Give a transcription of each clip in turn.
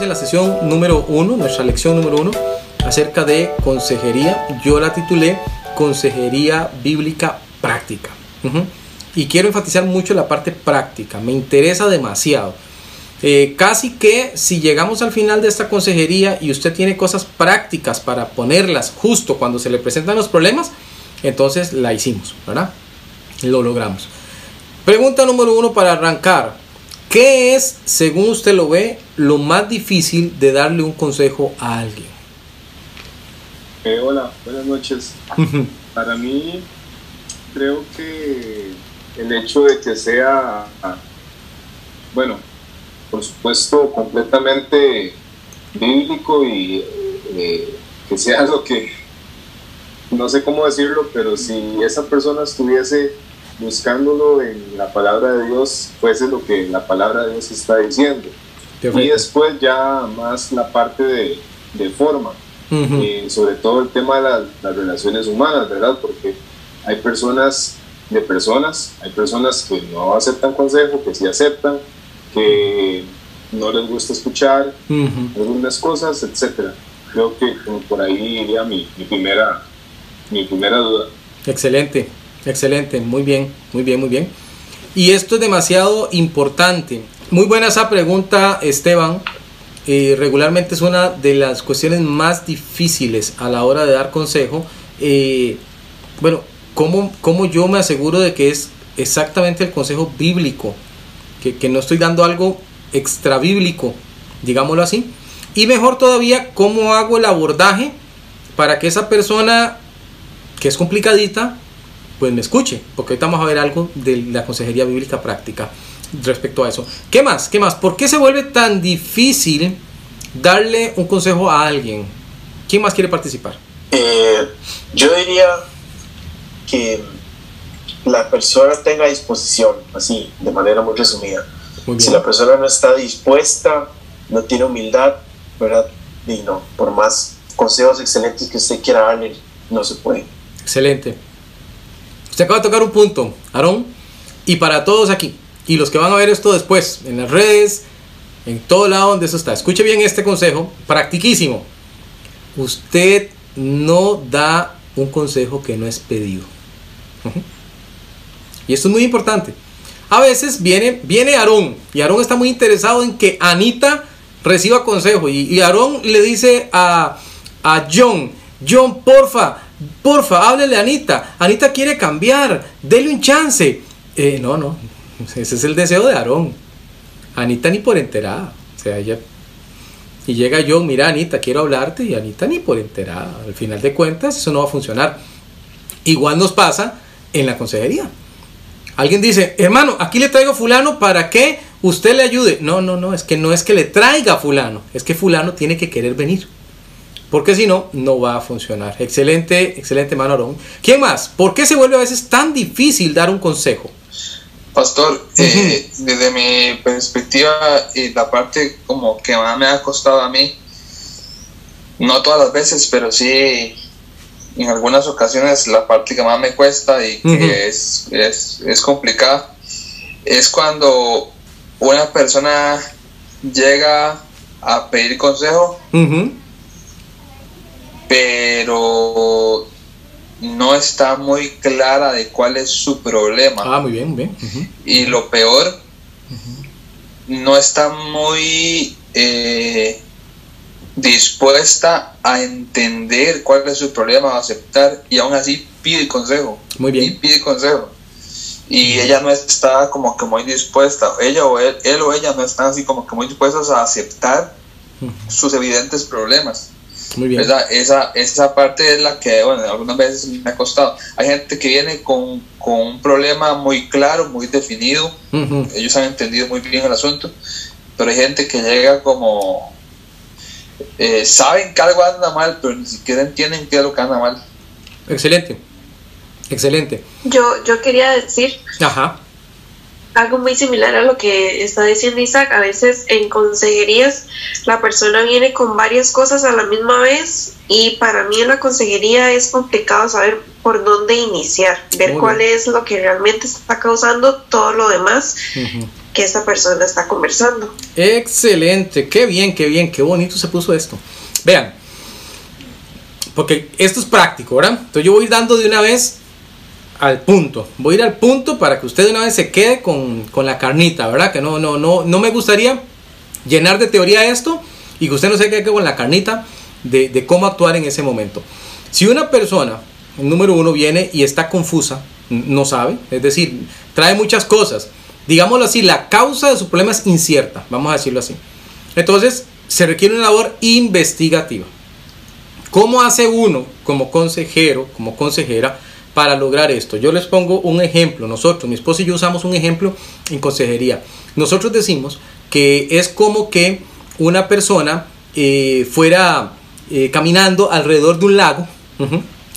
En la sesión número uno, nuestra lección número uno, acerca de consejería. Yo la titulé Consejería Bíblica Práctica. Y quiero enfatizar mucho la parte práctica, me interesa demasiado. Eh, casi que si llegamos al final de esta consejería y usted tiene cosas prácticas para ponerlas justo cuando se le presentan los problemas, entonces la hicimos, ¿verdad? Lo logramos. Pregunta número uno para arrancar. ¿Qué es, según usted lo ve, lo más difícil de darle un consejo a alguien? Eh, hola, buenas noches. Para mí, creo que el hecho de que sea, bueno, por supuesto, completamente bíblico y eh, que sea lo que, no sé cómo decirlo, pero si esa persona estuviese buscándolo en la palabra de Dios, fuese lo que la palabra de Dios está diciendo. Y después ya más la parte de, de forma, Ujú. y sobre todo el tema de la- las relaciones humanas, ¿verdad? Porque hay personas de personas, hay personas que no aceptan consejo, que sí aceptan, que no les gusta escuchar Ujú. algunas cosas, etcétera. Creo que por ahí iría mi, mi primera mi primera duda. Excelente, excelente, muy bien, muy bien, muy bien. Y esto es demasiado importante. Muy buena esa pregunta, Esteban. Eh, regularmente es una de las cuestiones más difíciles a la hora de dar consejo. Eh, bueno, ¿cómo, ¿cómo yo me aseguro de que es exactamente el consejo bíblico? Que, que no estoy dando algo extra bíblico, digámoslo así. Y mejor todavía, ¿cómo hago el abordaje para que esa persona que es complicadita, pues me escuche, porque ahorita vamos a ver algo de la consejería bíblica práctica respecto a eso. ¿Qué más? ¿Qué más? ¿Por qué se vuelve tan difícil darle un consejo a alguien? ¿Quién más quiere participar? Eh, yo diría que la persona tenga disposición, así, de manera muy resumida. Muy Si la persona no está dispuesta, no tiene humildad, ¿verdad? Y no, por más consejos excelentes que usted quiera darle, no se puede. Excelente. Usted acaba de tocar un punto, Aarón, y para todos aquí, y los que van a ver esto después, en las redes, en todo lado donde eso está. Escuche bien este consejo, practiquísimo. Usted no da un consejo que no es pedido. Y esto es muy importante. A veces viene, viene Aarón, y Aarón está muy interesado en que Anita reciba consejo, y, y Aarón le dice a, a John, John, porfa, porfa, háblele a Anita. Anita quiere cambiar, dele un chance. Eh, no, no, ese es el deseo de Aarón. Anita ni por enterada. O sea, ella. Y llega John, mira, Anita, quiero hablarte. Y Anita ni por enterada. Al final de cuentas, eso no va a funcionar. Igual nos pasa en la consejería. Alguien dice, hermano, aquí le traigo fulano para que usted le ayude. No, no, no, es que no es que le traiga fulano, es que fulano tiene que querer venir. Porque si no, no va a funcionar. Excelente, excelente, mano Aarón. ¿Quién más? ¿Por qué se vuelve a veces tan difícil dar un consejo? Pastor, eh, desde mi perspectiva, y la parte como que más me ha costado a mí, no todas las veces, pero sí en algunas ocasiones la parte que más me cuesta y que es, es, es complicada, es cuando una persona llega a pedir consejo, Ujú, pero no está muy clara de cuál es su problema. Ah, muy bien, muy bien. Y lo peor, no está muy eh, dispuesta a entender cuál es su problema, a aceptar, y aún así pide consejo. Muy Y bien. pide consejo. Y ella no está como que muy dispuesta, ella o él, él o ella no están así como que muy dispuestos a aceptar sus evidentes problemas. Muy bien. ¿verdad? Esa, esa parte es la que, bueno, algunas veces me ha costado. Hay gente que viene con, con un problema muy claro, muy definido, ellos han entendido muy bien el asunto, pero hay gente que llega como, eh, saben que algo anda mal, pero ni siquiera entienden qué es lo que anda mal. Excelente. Excelente. Yo, yo quería decir Ajá. Algo muy similar a lo que está diciendo Isaac. A veces en consejerías la persona viene con varias cosas a la misma vez y para mí en la consejería es complicado saber por dónde iniciar, ver Muy cuál bien. es lo que realmente está causando todo lo demás. Que esta persona está conversando. Excelente, qué bien, qué bien, qué bonito se puso esto. Vean, porque esto es práctico, ¿verdad? Entonces yo voy dando de una vez al punto. Voy a ir al punto para que usted de una vez se quede con, la carnita, ¿verdad? Que no, no, no, no me gustaría llenar de teoría esto y que usted no se quede con la carnita de, de cómo actuar en ese momento. Si una persona, número uno, viene y está confusa, no sabe, es decir, trae muchas cosas, digámoslo así, la causa de su problema es incierta, vamos a decirlo así. Entonces, se requiere una labor investigativa. ¿Cómo hace uno como consejero, como consejera, para lograr esto? Yo les pongo un ejemplo. Nosotros, mi esposo y yo usamos un ejemplo en consejería. Nosotros decimos que es como que una persona eh, fuera eh, caminando alrededor de un lago,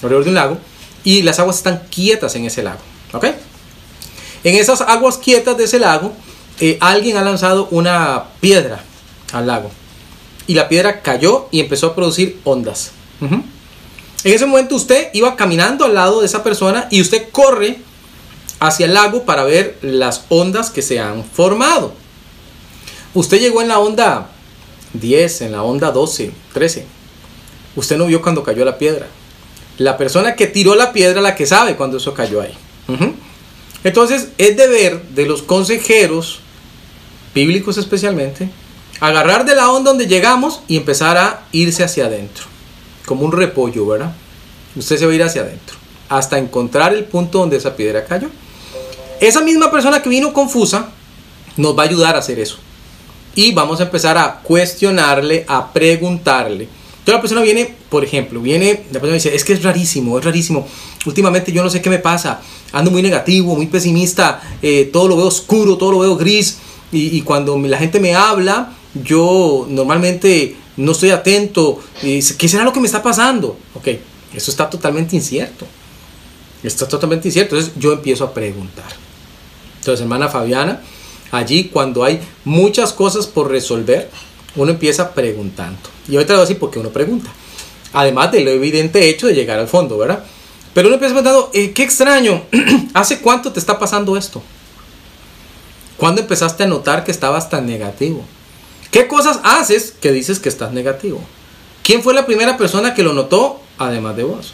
alrededor de un lago, y las aguas están quietas en ese lago. ¿Ok? En esas aguas quietas de ese lago, eh, alguien ha lanzado una piedra al lago. Y la piedra cayó y empezó a producir ondas. En ese momento usted iba caminando al lado de esa persona y usted corre hacia el lago para ver las ondas que se han formado. Usted llegó en la onda 10, en la onda 12, 13. Usted no vio cuando cayó la piedra. La persona que tiró la piedra la que sabe cuando eso cayó ahí. Entonces es deber de los consejeros, bíblicos especialmente, agarrar de la onda donde llegamos y empezar a irse hacia adentro como un repollo, ¿verdad? Usted se va a ir hacia adentro hasta encontrar el punto donde esa piedra cayó. Esa misma persona que vino confusa nos va a ayudar a hacer eso. Y vamos a empezar a cuestionarle, a preguntarle. Entonces la persona viene, por ejemplo, viene, la persona dice, es que es rarísimo, es rarísimo. Últimamente yo no sé qué me pasa, ando muy negativo, muy pesimista, eh, todo lo veo oscuro, todo lo veo gris. Y, y cuando la gente me habla, yo normalmente no estoy atento, ¿qué será lo que me está pasando? Ok, eso está totalmente incierto. Está totalmente incierto. Entonces yo empiezo a preguntar. Entonces, hermana Fabiana, allí cuando hay muchas cosas por resolver, uno empieza preguntando. Y ahorita le voy a decir por qué uno pregunta. Además de lo evidente hecho de llegar al fondo, ¿verdad? Pero uno empieza preguntando, eh, qué extraño, ¿hace cuánto te está pasando esto? ¿Cuándo empezaste a notar que estabas tan negativo? ¿Qué cosas haces que dices que estás negativo? ¿Quién fue la primera persona que lo notó además de vos?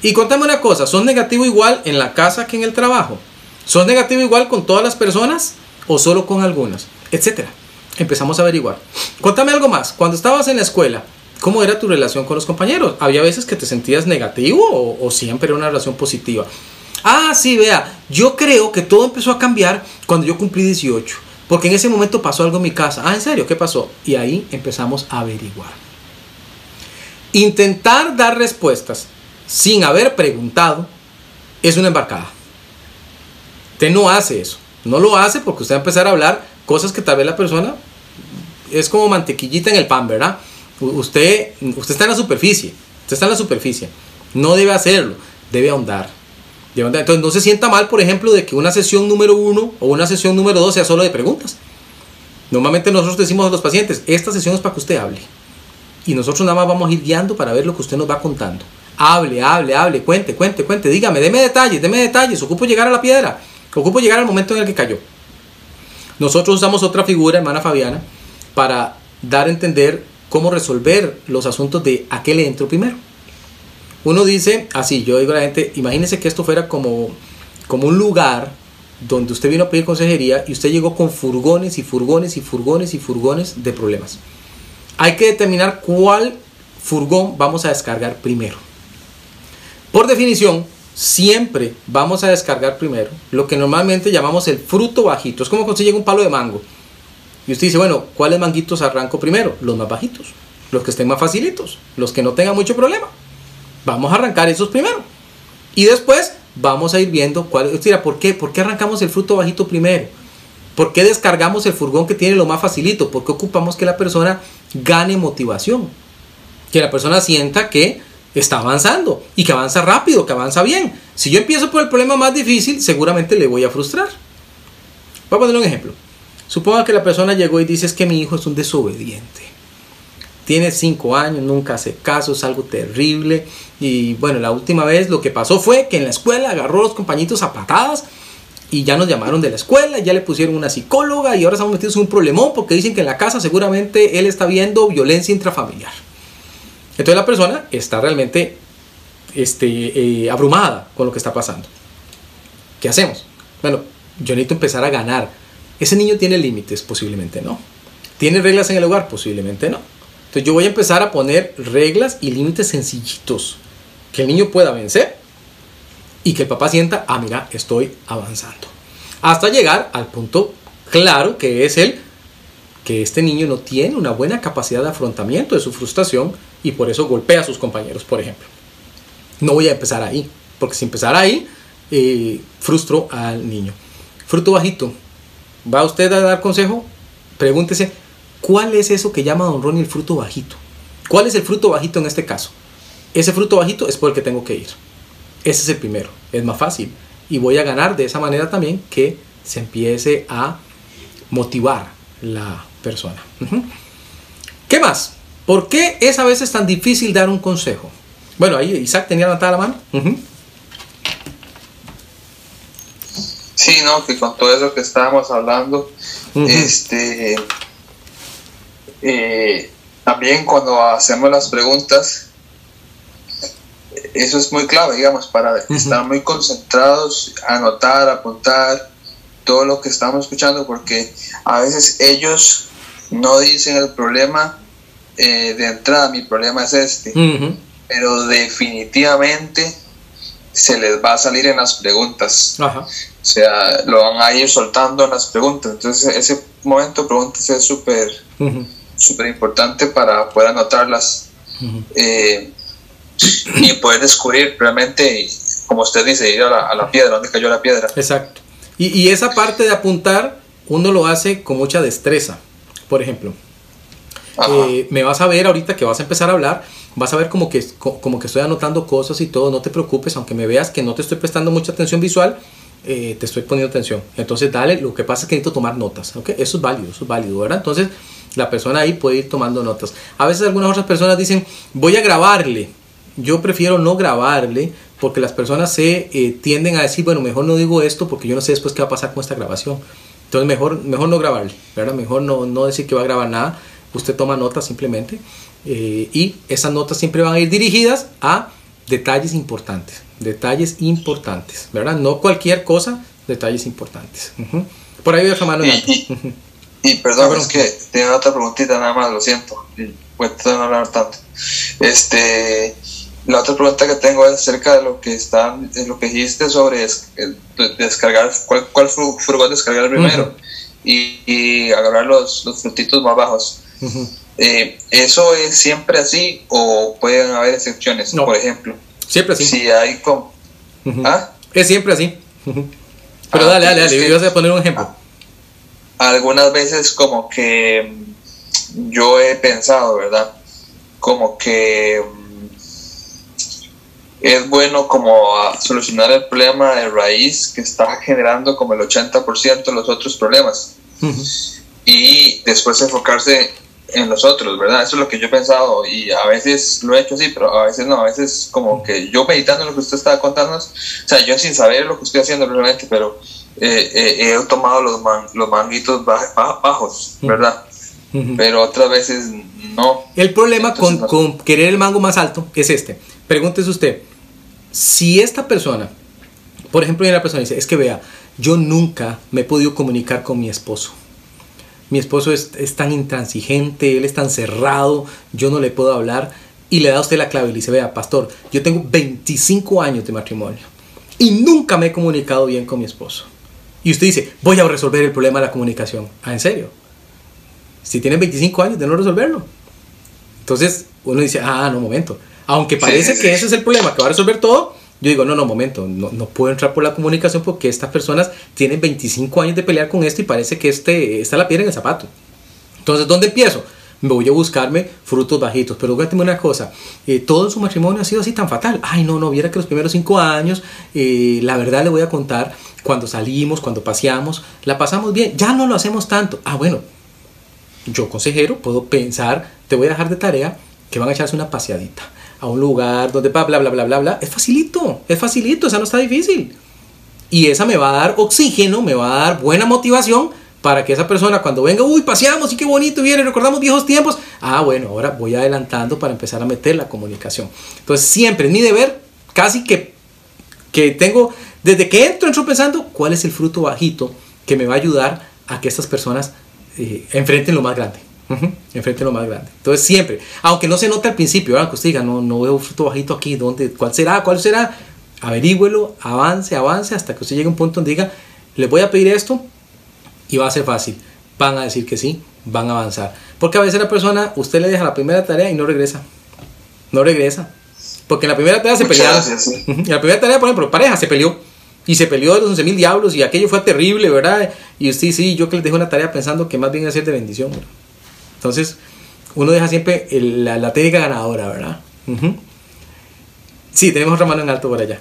Y contame una cosa, ¿sos negativo igual en la casa que en el trabajo? ¿Sos negativo igual con todas las personas o solo con algunas? Etcétera. Empezamos a averiguar. Contame algo más. Cuando estabas en la escuela, ¿cómo era tu relación con los compañeros? ¿Había veces que te sentías negativo o, o siempre era una relación positiva? Ah, sí, vea, yo creo que todo empezó a cambiar cuando yo cumplí 18 porque en ese momento pasó algo en mi casa. Ah, ¿en serio? ¿Qué pasó? Y ahí empezamos a averiguar. Intentar dar respuestas sin haber preguntado es una embarcada. Usted no hace eso. No lo hace porque usted va a empezar a hablar cosas que tal vez la persona es como mantequillita en el pan, ¿verdad? Usted, usted está en la superficie. Usted está en la superficie. No debe hacerlo. Debe ahondar entonces no se sienta mal, por ejemplo, de que una sesión número uno o una sesión número dos sea solo de preguntas. Normalmente nosotros decimos a los pacientes, esta sesión es para que usted hable. Y nosotros nada más vamos a ir guiando para ver lo que usted nos va contando. Hable, hable, hable, cuente, cuente, cuente, dígame, deme detalles, deme detalles, ocupo llegar a la piedra, ocupo llegar al momento en el que cayó. Nosotros usamos otra figura, hermana Fabiana, para dar a entender cómo resolver los asuntos de a qué le entro primero. Uno dice, así, yo digo a la gente, imagínese que esto fuera como, como un lugar donde usted vino a pedir consejería y usted llegó con furgones y furgones y furgones y furgones de problemas. Hay que determinar cuál furgón vamos a descargar primero. Por definición, siempre vamos a descargar primero lo que normalmente llamamos el fruto bajito. Es como cuando llega un palo de mango. Y usted dice, bueno, ¿cuáles manguitos arranco primero? Los más bajitos, los que estén más facilitos, los que no tengan mucho problema. Vamos a arrancar esos primero. Y después vamos a ir viendo cuál es. ¿por qué? ¿Por qué arrancamos el fruto bajito primero? ¿Por qué descargamos el furgón que tiene lo más facilito? ¿Por qué ocupamos que la persona gane motivación? Que la persona sienta que está avanzando y que avanza rápido, que avanza bien. Si yo empiezo por el problema más difícil, seguramente le voy a frustrar. Voy a poner un ejemplo. Suponga que la persona llegó y dice es que mi hijo es un desobediente tiene cinco años, nunca hace caso, es algo terrible. Y bueno, la última vez lo que pasó fue que en la escuela agarró a los compañitos a patadas y ya nos llamaron de la escuela, ya le pusieron una psicóloga y ahora estamos metidos en un problemón porque dicen que en la casa seguramente él está viendo violencia intrafamiliar. Entonces la persona está realmente este, eh, abrumada con lo que está pasando. ¿Qué hacemos? Bueno, yo necesito empezar a ganar. Ese niño tiene límites, posiblemente no. ¿Tiene reglas en el hogar? Posiblemente no. Entonces yo voy a empezar a poner reglas y límites sencillitos que el niño pueda vencer y que el papá sienta, ah, mira, estoy avanzando. Hasta llegar al punto claro que es el que este niño no tiene una buena capacidad de afrontamiento de su frustración y por eso golpea a sus compañeros, por ejemplo. No voy a empezar ahí, porque si empezar ahí, eh, frustro al niño. Fruto bajito. ¿Va usted a dar consejo? Pregúntese, ¿cuál es eso que llama Don Ronnie el fruto bajito? ¿Cuál es el fruto bajito en este caso? Ese fruto bajito es por el que tengo que ir. Ese es el primero, es más fácil. Y voy a ganar de esa manera también que se empiece a motivar la persona. ¿Qué más? ¿Por qué es a veces tan difícil dar un consejo? Bueno, ahí Isaac tenía levantada la mano. Sí, no, que con todo eso que estábamos hablando, este, eh, también cuando hacemos las preguntas, eso es muy clave, digamos, para estar muy concentrados, anotar, apuntar todo lo que estamos escuchando, porque a veces ellos no dicen el problema eh, de entrada, mi problema es este, pero definitivamente se les va a salir en las preguntas. O sea, lo van a ir soltando en las preguntas. Entonces, ese momento preguntas es súper, súper importante para poder anotarlas y poder descubrir realmente, como usted dice, ir a la, piedra, donde cayó la piedra. Exacto. Y, y, esa parte de apuntar, uno lo hace con mucha destreza. Por ejemplo, eh, me vas a ver ahorita que vas a empezar a hablar, vas a ver como que, como que estoy anotando cosas y todo, no te preocupes, aunque me veas que no te estoy prestando mucha atención visual, eh, te estoy poniendo atención. Entonces, dale, lo que pasa es que necesito tomar notas, ¿ok? Eso es válido, eso es válido, ¿verdad? Entonces, la persona ahí puede ir tomando notas. A veces algunas otras personas dicen, voy a grabarle, yo prefiero no grabarle porque las personas se eh, tienden a decir, bueno, mejor no digo esto porque yo no sé después qué va a pasar con esta grabación. Entonces mejor, mejor no grabarle, ¿verdad? Mejor no, no decir que va a grabar nada. Usted toma notas simplemente eh, y esas notas siempre van a ir dirigidas a detalles importantes, detalles importantes, ¿verdad? No cualquier cosa, detalles importantes. Por ahí voy a mano. Y, y, perdón, es que tengo otra preguntita nada más, lo siento. Puedo no hablar tanto. Este, la otra pregunta que tengo es acerca de lo que está, lo que dijiste sobre descargar, cuál, cuál furgón descargar primero y, agarrar los, los, frutitos más bajos. Eh, ¿Eso es siempre así o pueden haber excepciones? Por ejemplo, siempre así. Si hay como... ¿Ah? Es siempre así. Pero dale, dale, dale, yo voy a poner un ejemplo. Algunas veces como que yo he pensado, ¿verdad? Como que es bueno como a solucionar el problema de raíz que está generando como el 80% de los otros problemas. Y después enfocarse en los otros, ¿verdad? Eso es lo que yo he pensado y a veces lo he hecho así, pero a veces no, a veces como que yo meditando en lo que usted estaba contándonos, o sea, yo sin saber lo que estoy haciendo realmente, pero eh, eh, he tomado los, los manguitos bajos, ¿verdad? Pero otras veces no. El problema con, con querer el mango más alto es este. Pregúntese usted, si esta persona, por ejemplo, una persona dice, es que vea, yo nunca me he podido comunicar con mi esposo. Mi esposo es, tan intransigente, él es tan cerrado, yo no le puedo hablar. Y le da a usted la clave y le dice, vea, pastor, yo tengo 25 años de matrimonio y nunca me he comunicado bien con mi esposo. Y usted dice, voy a resolver el problema de la comunicación. Ah, ¿en serio? Si tiene 25 años de no resolverlo. Entonces uno dice, ah, no, momento. Aunque parece que ese es el problema, que va a resolver todo, yo digo, no, no, momento, no, no, puedo entrar por la comunicación porque estas personas tienen 25 años de pelear con esto y parece que este, está la piedra en el zapato. Entonces, ¿dónde empiezo? Voy a buscarme frutos bajitos. Pero cuéntame una cosa, eh, todo su matrimonio ha sido así tan fatal. Ay, no, no, viera que los primeros cinco años, eh, la verdad le voy a contar, cuando salimos, cuando paseamos, la pasamos bien, ya no lo hacemos tanto. Ah, bueno, yo consejero puedo pensar, te voy a dejar de tarea que van a echarse una paseadita a un lugar donde bla, bla, bla, bla, bla, bla. Es facilito, es facilito, o sea, no está difícil. Y esa me va a dar oxígeno, me va a dar buena motivación para que esa persona cuando venga, uy, paseamos y qué bonito viene, recordamos viejos tiempos. Ah, bueno, ahora voy adelantando para empezar a meter la comunicación. Entonces siempre es mi deber, casi que, que tengo, desde que entro, entro pensando cuál es el fruto bajito que me va a ayudar a que estas personas eh, enfrenten lo más grande. enfrenten lo más grande. Entonces siempre, aunque no se note al principio, aunque usted diga, no, no veo fruto bajito aquí, ¿dónde, ¿cuál será? ¿Cuál será? Averígüelo, avance, avance, hasta que usted llegue a un punto donde diga, le voy a pedir esto y va a ser fácil. Van a decir que sí, van a avanzar. Porque a veces la persona, usted le deja la primera tarea y no regresa. No regresa. Porque en la primera tarea se pelearon. En la primera tarea, por ejemplo, pareja se peleó y se peleó de los 11 mil diablos y aquello fue terrible, ¿verdad? Y usted sí, yo que les dejo una tarea pensando que más bien es ser de bendición, Entonces, uno deja siempre la, técnica ganadora, ¿verdad? Sí, tenemos otra mano en alto por allá.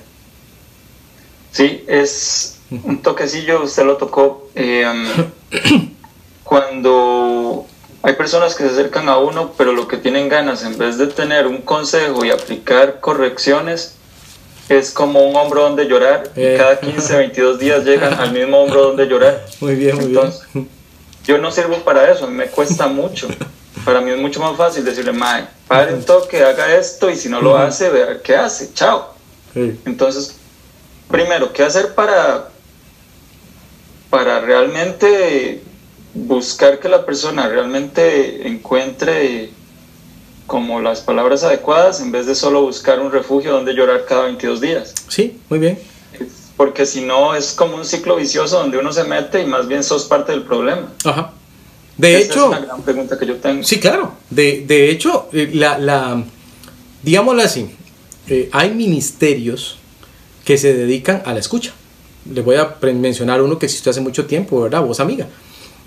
Sí, es un toquecillo, usted lo tocó. Em, cuando hay personas que se acercan a uno, pero lo que tienen ganas, en vez de tener un consejo y aplicar correcciones, es como un hombro donde llorar y eh. cada 15, 22 días llegan al mismo hombro donde llorar. Muy bien, muy Entonces, bien. Yo no sirvo para eso, me cuesta mucho. Para mí es mucho más fácil decirle, Mae, pare un toque, haga esto y si no lo hace, vea qué hace, chao. Entonces, primero, ¿qué hacer para, para realmente buscar que la persona realmente encuentre como las palabras adecuadas en vez de solo buscar un refugio donde llorar cada 22 días. Sí, muy bien. Porque si no es como un ciclo vicioso donde uno se mete y más bien sos parte del problema. Ajá. De hecho... Es una gran pregunta que yo tengo. Sí, claro. De, de hecho, eh, la, la, digámoslo así, eh, hay ministerios que se dedican a la escucha. Le voy a mencionar uno que existe hace mucho tiempo, ¿verdad? Voz amiga.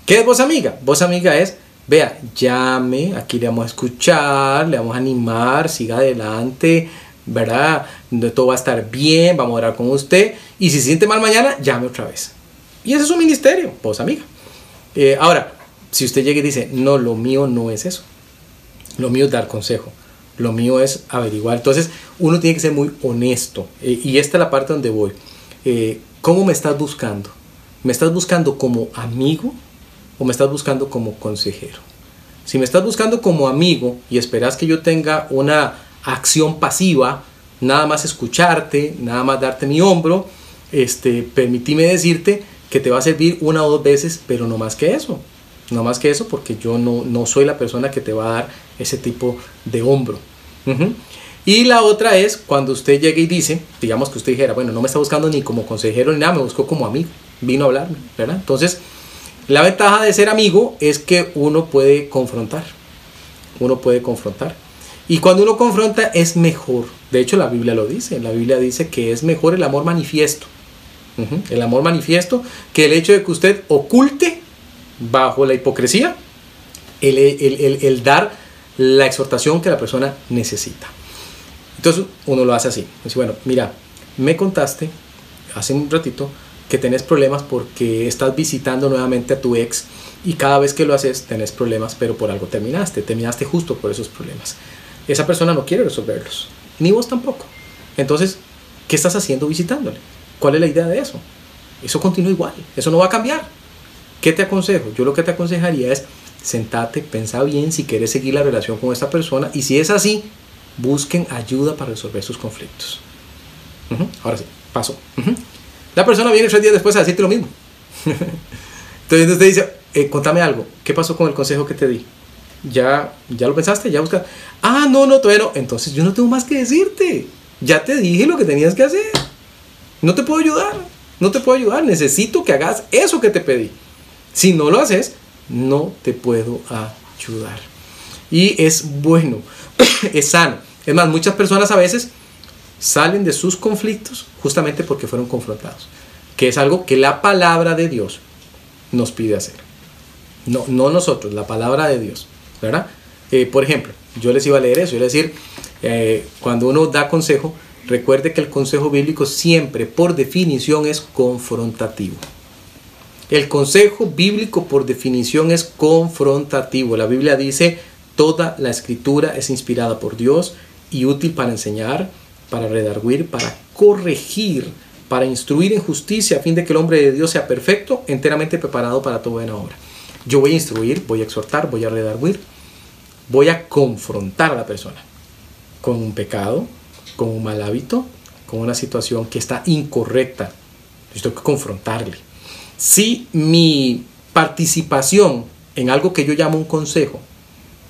¿Qué es voz amiga? Voz amiga es vea, llame, aquí le vamos a escuchar, le vamos a animar, siga adelante, ¿verdad? Todo va a estar bien, vamos a orar con usted. Y si se siente mal mañana, llame otra vez. Y ese es un ministerio, pues amiga. Eh, ahora, si usted llega y dice, no, lo mío no es eso. Lo mío es dar consejo. Lo mío es averiguar. Entonces, uno tiene que ser muy honesto. Eh, y esta es la parte donde voy. Eh, ¿Cómo me estás buscando? ¿Me estás buscando como amigo o me estás buscando como consejero. Si me estás buscando como amigo y esperas que yo tenga una acción pasiva, nada más escucharte, nada más darte mi hombro, este, permitime decirte que te va a servir una o dos veces, pero no más que eso. No más que eso porque yo no, no soy la persona que te va a dar ese tipo de hombro. Y la otra es cuando usted llegue y dice, digamos que usted dijera, bueno, no me está buscando ni como consejero ni nada, me buscó como amigo, vino a hablarme, ¿verdad? Entonces, la ventaja de ser amigo es que uno puede confrontar. Uno puede confrontar. Y cuando uno confronta es mejor. De hecho, la Biblia lo dice. La Biblia dice que es mejor el amor manifiesto. El amor manifiesto que el hecho de que usted oculte bajo la hipocresía el, el, dar la exhortación que la persona necesita. Entonces uno lo hace así. Dice, bueno, mira, me contaste hace un ratito que tenés problemas porque estás visitando nuevamente a tu ex y cada vez que lo haces tenés problemas, pero por algo terminaste, terminaste justo por esos problemas. Esa persona no quiere resolverlos, ni vos tampoco. Entonces, ¿qué estás haciendo visitándole? ¿Cuál es la idea de eso? Eso continúa igual, eso no va a cambiar. ¿Qué te aconsejo? Yo lo que te aconsejaría es sentate, pensa bien si quieres seguir la relación con esta persona y si es así, busquen ayuda para resolver sus conflictos. Ahora sí, paso. La persona viene tres días después a decirte lo mismo. Entonces usted dice, eh, contame algo, ¿qué pasó con el consejo que te di? ¿Ya, ya lo pensaste? ¿Ya buscaste? Ah, no, no, todavía no. Entonces yo no tengo más que decirte. Ya te dije lo que tenías que hacer. No te puedo ayudar. No te puedo ayudar. Necesito que hagas eso que te pedí. Si no lo haces, no te puedo ayudar. Y es bueno, es sano. Es más, muchas personas a veces salen de sus conflictos justamente porque fueron confrontados, que es algo que la palabra de Dios nos pide hacer. No, no nosotros, la palabra de Dios, ¿verdad? Eh, por ejemplo, yo les iba a leer eso, yo les decir, eh, cuando uno da consejo, recuerde que el consejo bíblico siempre, por definición, es confrontativo. El consejo bíblico, por definición, es confrontativo. La Biblia dice, toda la escritura es inspirada por Dios y útil para enseñar, para redarguir, para corregir, para instruir en justicia a fin de que el hombre de Dios sea perfecto, enteramente preparado para toda buena obra. Yo voy a instruir, voy a exhortar, voy a redarguir, voy a confrontar a la persona con un pecado, con un mal hábito, con una situación que está incorrecta. Yo tengo que confrontarle. Si mi participación en algo que yo llamo un consejo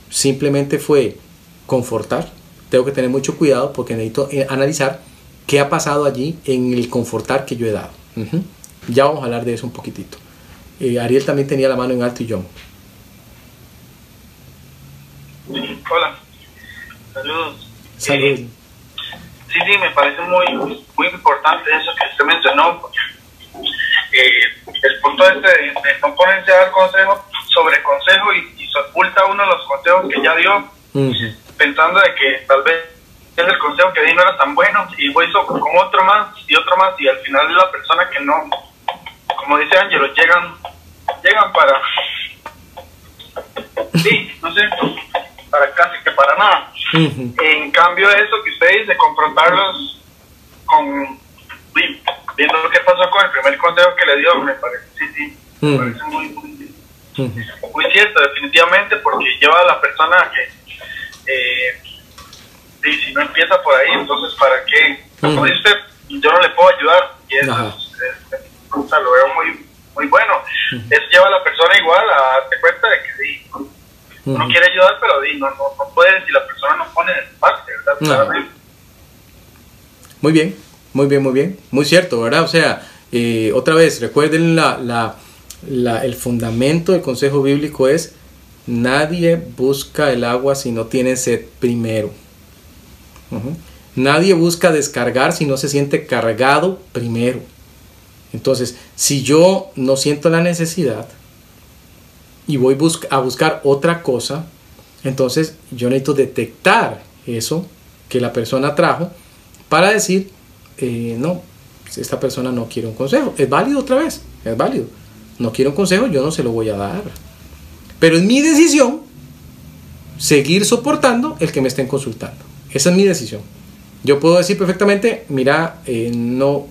simplemente fue confortar, tengo que tener mucho cuidado porque necesito eh, analizar qué ha pasado allí en el confortar que yo he dado. Ya vamos a hablar de eso un poquitito. Eh, Ariel también tenía la mano en alto y yo. Hola, saludos. Saludos. Eh, sí, sí, me parece muy, muy importante eso que usted mencionó, porque el punto este de, no ponerse a dar consejo sobre consejo y, y se oculta uno los consejos que ya dio, pensando de que tal vez el consejo que di no era tan bueno y voy con otro más y otro más y al final es la persona que no, como dice Ángelo, llegan, llegan para, sí, no sé, para casi que para nada. En cambio eso que usted dice, confrontarlos con, viendo lo que pasó con el primer consejo que le dio, me parece, sí, sí, me parece muy, muy, muy cierto, definitivamente, porque lleva a la persona que eh, y si no empieza por ahí, entonces ¿para qué? Como dice yo no le puedo ayudar y eso lo veo muy, muy bueno. Eso lleva a la persona igual a darte cuenta de que sí, uno quiere ayudar, pero sí, no, no, no puede si la persona no pone el parte, ¿verdad? Muy bien, muy bien, muy bien, muy cierto, ¿verdad? O sea, eh, otra vez, recuerden la, la, la, el fundamento del consejo bíblico es nadie busca el agua si no tiene sed primero. Nadie busca descargar si no se siente cargado primero. Entonces, si yo no siento la necesidad y voy a buscar otra cosa, entonces yo necesito detectar eso que la persona trajo para decir, eh, no, esta persona no quiere un consejo. Es válido otra vez, es válido. No quiere un consejo, yo no se lo voy a dar. Pero es mi decisión seguir soportando el que me estén consultando. Esa es mi decisión. Yo puedo decir perfectamente, mira, eh, no,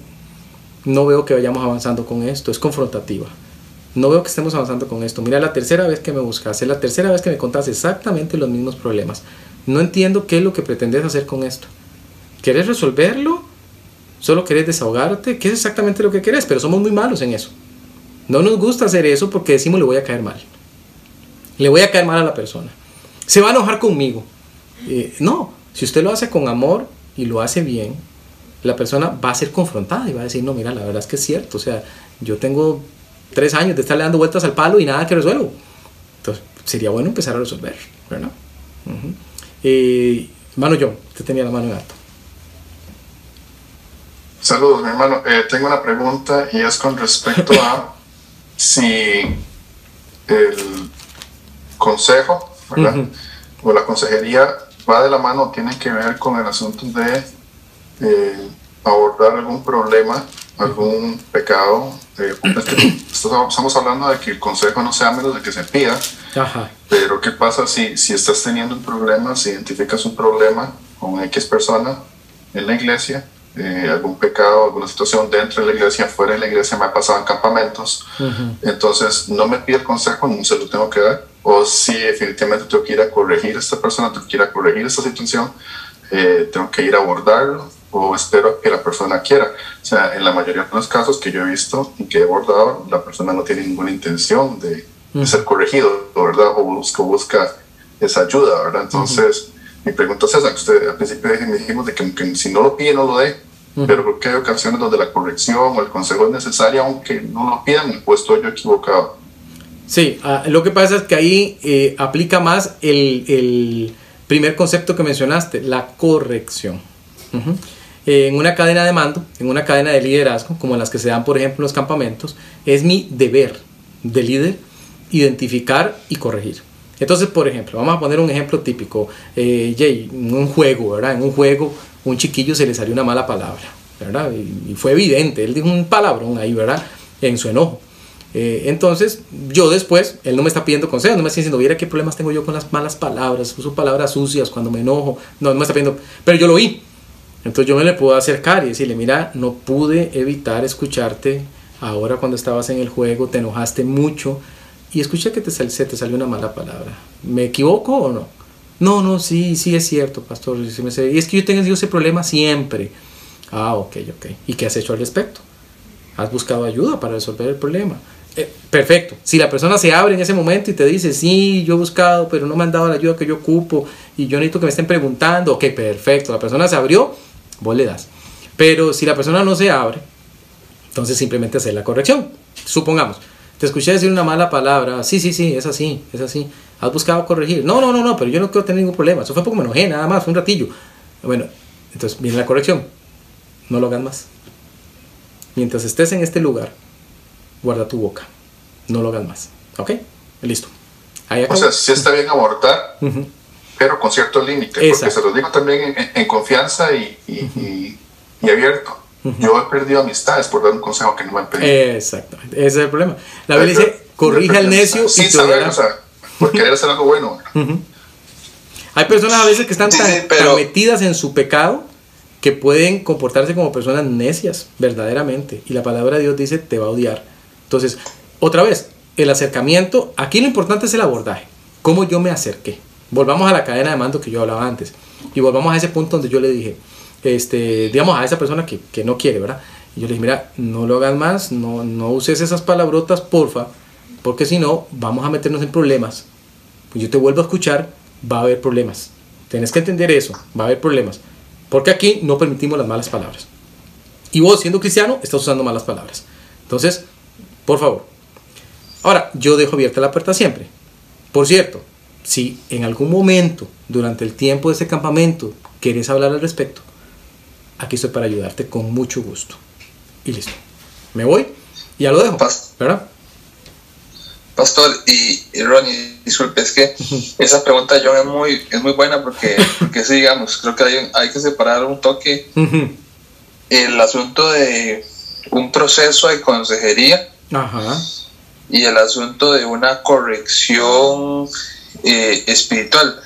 no veo que vayamos avanzando con esto, es confrontativa. No veo que estemos avanzando con esto. Mira, la tercera vez que me buscas, es la tercera vez que me contas exactamente los mismos problemas. No entiendo qué es lo que pretendes hacer con esto. ¿Quieres resolverlo? ¿Solo querés desahogarte? ¿Qué es exactamente lo que querés? Pero somos muy malos en eso. No nos gusta hacer eso porque decimos le voy a caer mal. Le voy a caer mal a la persona. Se va a enojar conmigo. Eh, no, si usted lo hace con amor y lo hace bien, la persona va a ser confrontada y va a decir, no, mira, la verdad es que es cierto, o sea, yo tengo tres años de estarle dando vueltas al palo y nada que resuelvo. Entonces, sería bueno empezar a resolver, ¿verdad? Eh, hermano John, usted tenía la mano en alto. Saludos, mi hermano. Eh, tengo una pregunta y es con respecto a si el consejo, ¿verdad? O la consejería va de la mano, tiene que ver con el asunto de eh, abordar algún problema, algún pecado. Eh, estamos hablando de que el consejo no sea menos de que se pida, pero ¿qué pasa si, si estás teniendo un problema, si identificas un problema con X persona en la iglesia? Eh, algún pecado, alguna situación dentro de la iglesia, fuera de la iglesia, me ha pasado en campamentos. Entonces, no me pide el consejo, no se lo tengo que dar o si definitivamente tengo que ir a corregir a esta persona, tengo que ir a corregir esta situación, eh, tengo que ir a abordarlo o espero que la persona quiera. O sea, en la mayoría de los casos que yo he visto y que he abordado, la persona no tiene ninguna intención de, ser corregido, ¿verdad? O busca, busca esa ayuda, ¿verdad? Entonces, mi pregunta es esa, que usted al principio me dijimos de que, si no lo pide, no lo dé. Pero creo que hay ocasiones donde la corrección o el consejo es necesaria, aunque no lo pidan, pues estoy yo equivocado. Sí, ah, lo que pasa es que ahí eh, aplica más el, primer concepto que mencionaste, la corrección. en una cadena de mando, en una cadena de liderazgo, como las que se dan, por ejemplo, en los campamentos, es mi deber de líder identificar y corregir. Entonces, por ejemplo, vamos a poner un ejemplo típico. Eh, Jay, en un juego, ¿verdad? En un juego, un chiquillo se le salió una mala palabra, ¿verdad? Y, y fue evidente, él dijo un palabrón ahí, ¿verdad? En su enojo. Eh, entonces, yo después, él no me está pidiendo consejos, no me está diciendo, mira qué problemas tengo yo con las malas palabras, uso palabras sucias cuando me enojo, no, me está pidiendo, pero yo lo oí. Entonces yo me le puedo acercar y decirle, mira, no pude evitar escucharte ahora cuando estabas en el juego, te enojaste mucho y escuché que te se te salió una mala palabra. ¿Me equivoco o no? No, no, sí, sí es cierto, pastor. Y es que yo tengo ese problema siempre. Ah, ok, ok. ¿Y qué has hecho al respecto? ¿Has buscado ayuda para resolver el problema? Eh, perfecto. Si la persona se abre en ese momento y te dice, sí, yo he buscado, pero no me han dado la ayuda que yo ocupo y yo necesito que me estén preguntando, ok, perfecto. La persona se abrió, vos le das. Pero si la persona no se abre, entonces simplemente hacer la corrección. Supongamos, te escuché decir una mala palabra, sí, sí, sí, es así, es así. ¿Has buscado corregir? No, no, no, no, pero yo no quiero tener ningún problema. Eso fue porque me enojé, nada más, fue un ratillo. Bueno, entonces viene la corrección. No lo hagas más. Mientras estés en este lugar, guarda tu boca. No lo hagas más. ¿Ok? Listo. o sea, sí está bien abortar, pero con cierto límite. Porque se lo digo también en, confianza y, y, y, abierto. Yo he perdido amistades por dar un consejo que no me han pedido. Exactamente. Ese es el problema. La Biblia dice, corrige al necio sin saber, o sea, por querer hacer algo bueno. Hay personas a veces que están tan metidas en su pecado que pueden comportarse como personas necias, verdaderamente. Y la palabra de Dios dice, te va a odiar. Entonces, otra vez, el acercamiento, aquí lo importante es el abordaje. ¿Cómo yo me acerqué? Volvamos a la cadena de mando que yo hablaba antes. Y volvamos a ese punto donde yo le dije, este, digamos, a esa persona que, que no quiere, ¿verdad? Y yo le dije, mira, no lo hagas más, no, no uses esas palabrotas, porfa, porque si no, vamos a meternos en problemas. Pues yo te vuelvo a escuchar, va a haber problemas. Tienes que entender eso, va a haber problemas. Porque aquí no permitimos las malas palabras. Y vos, siendo cristiano, estás usando malas palabras. Entonces, por favor. Ahora, yo dejo abierta la puerta siempre. Por cierto, si en algún momento, durante el tiempo de ese campamento, quieres hablar al respecto, aquí estoy para ayudarte con mucho gusto. Y listo. Me voy y ya lo dejo. ¿Verdad? Pastor, y, Ronnie, disculpe, es que esa pregunta yo es muy, es muy buena porque, porque sí, digamos, creo que hay, hay que separar un toque el asunto de un proceso de consejería y el asunto de una corrección eh, espiritual.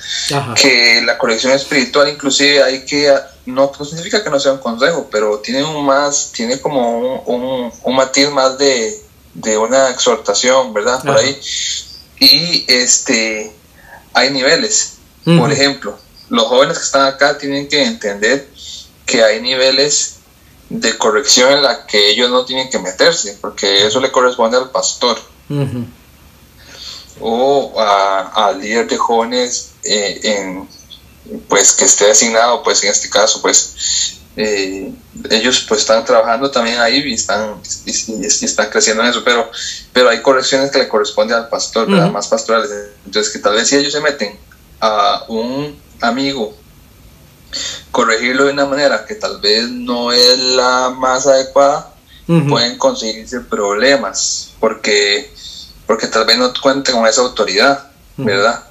Que la corrección espiritual inclusive hay que, no, no, significa que no sea un consejo, pero tiene un más, tiene como un, un matiz más de de una exhortación, ¿verdad? Por ahí. Y este, hay niveles. Por ejemplo, los jóvenes que están acá tienen que entender que hay niveles de corrección en la que ellos no tienen que meterse, porque eso le corresponde al pastor. O al líder de jóvenes eh, en, pues que esté asignado, pues en este caso, pues eh, ellos pues están trabajando también ahí y están, y, están creciendo en eso, pero, pero hay correcciones que le corresponden al pastor, más pastorales. Entonces, que tal vez si ellos se meten a un amigo, corregirlo de una manera que tal vez no es la más adecuada, pueden conseguirse problemas, porque, porque tal vez no cuenten con esa autoridad, ¿verdad?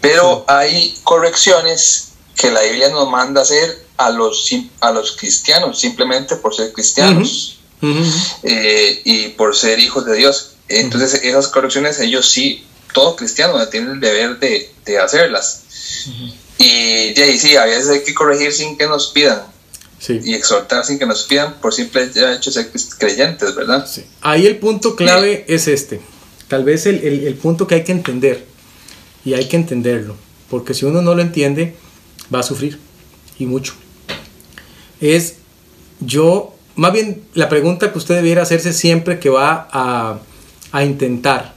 Pero hay correcciones que la Biblia nos manda hacer a los, a los cristianos, simplemente por ser cristianos eh, y por ser hijos de Dios. Entonces esas correcciones ellos sí, todo cristiano tiene el deber de, de hacerlas. Y ahí sí, a veces hay que corregir sin que nos pidan. Y exhortar sin que nos pidan por simple hecho de ser creyentes, ¿verdad? Ahí el punto clave es este. Tal vez el, el, el punto que hay que entender. Y hay que entenderlo. Porque si uno no lo entiende, va a sufrir. Y mucho es yo, más bien la pregunta que usted debiera hacerse siempre que va a, a intentar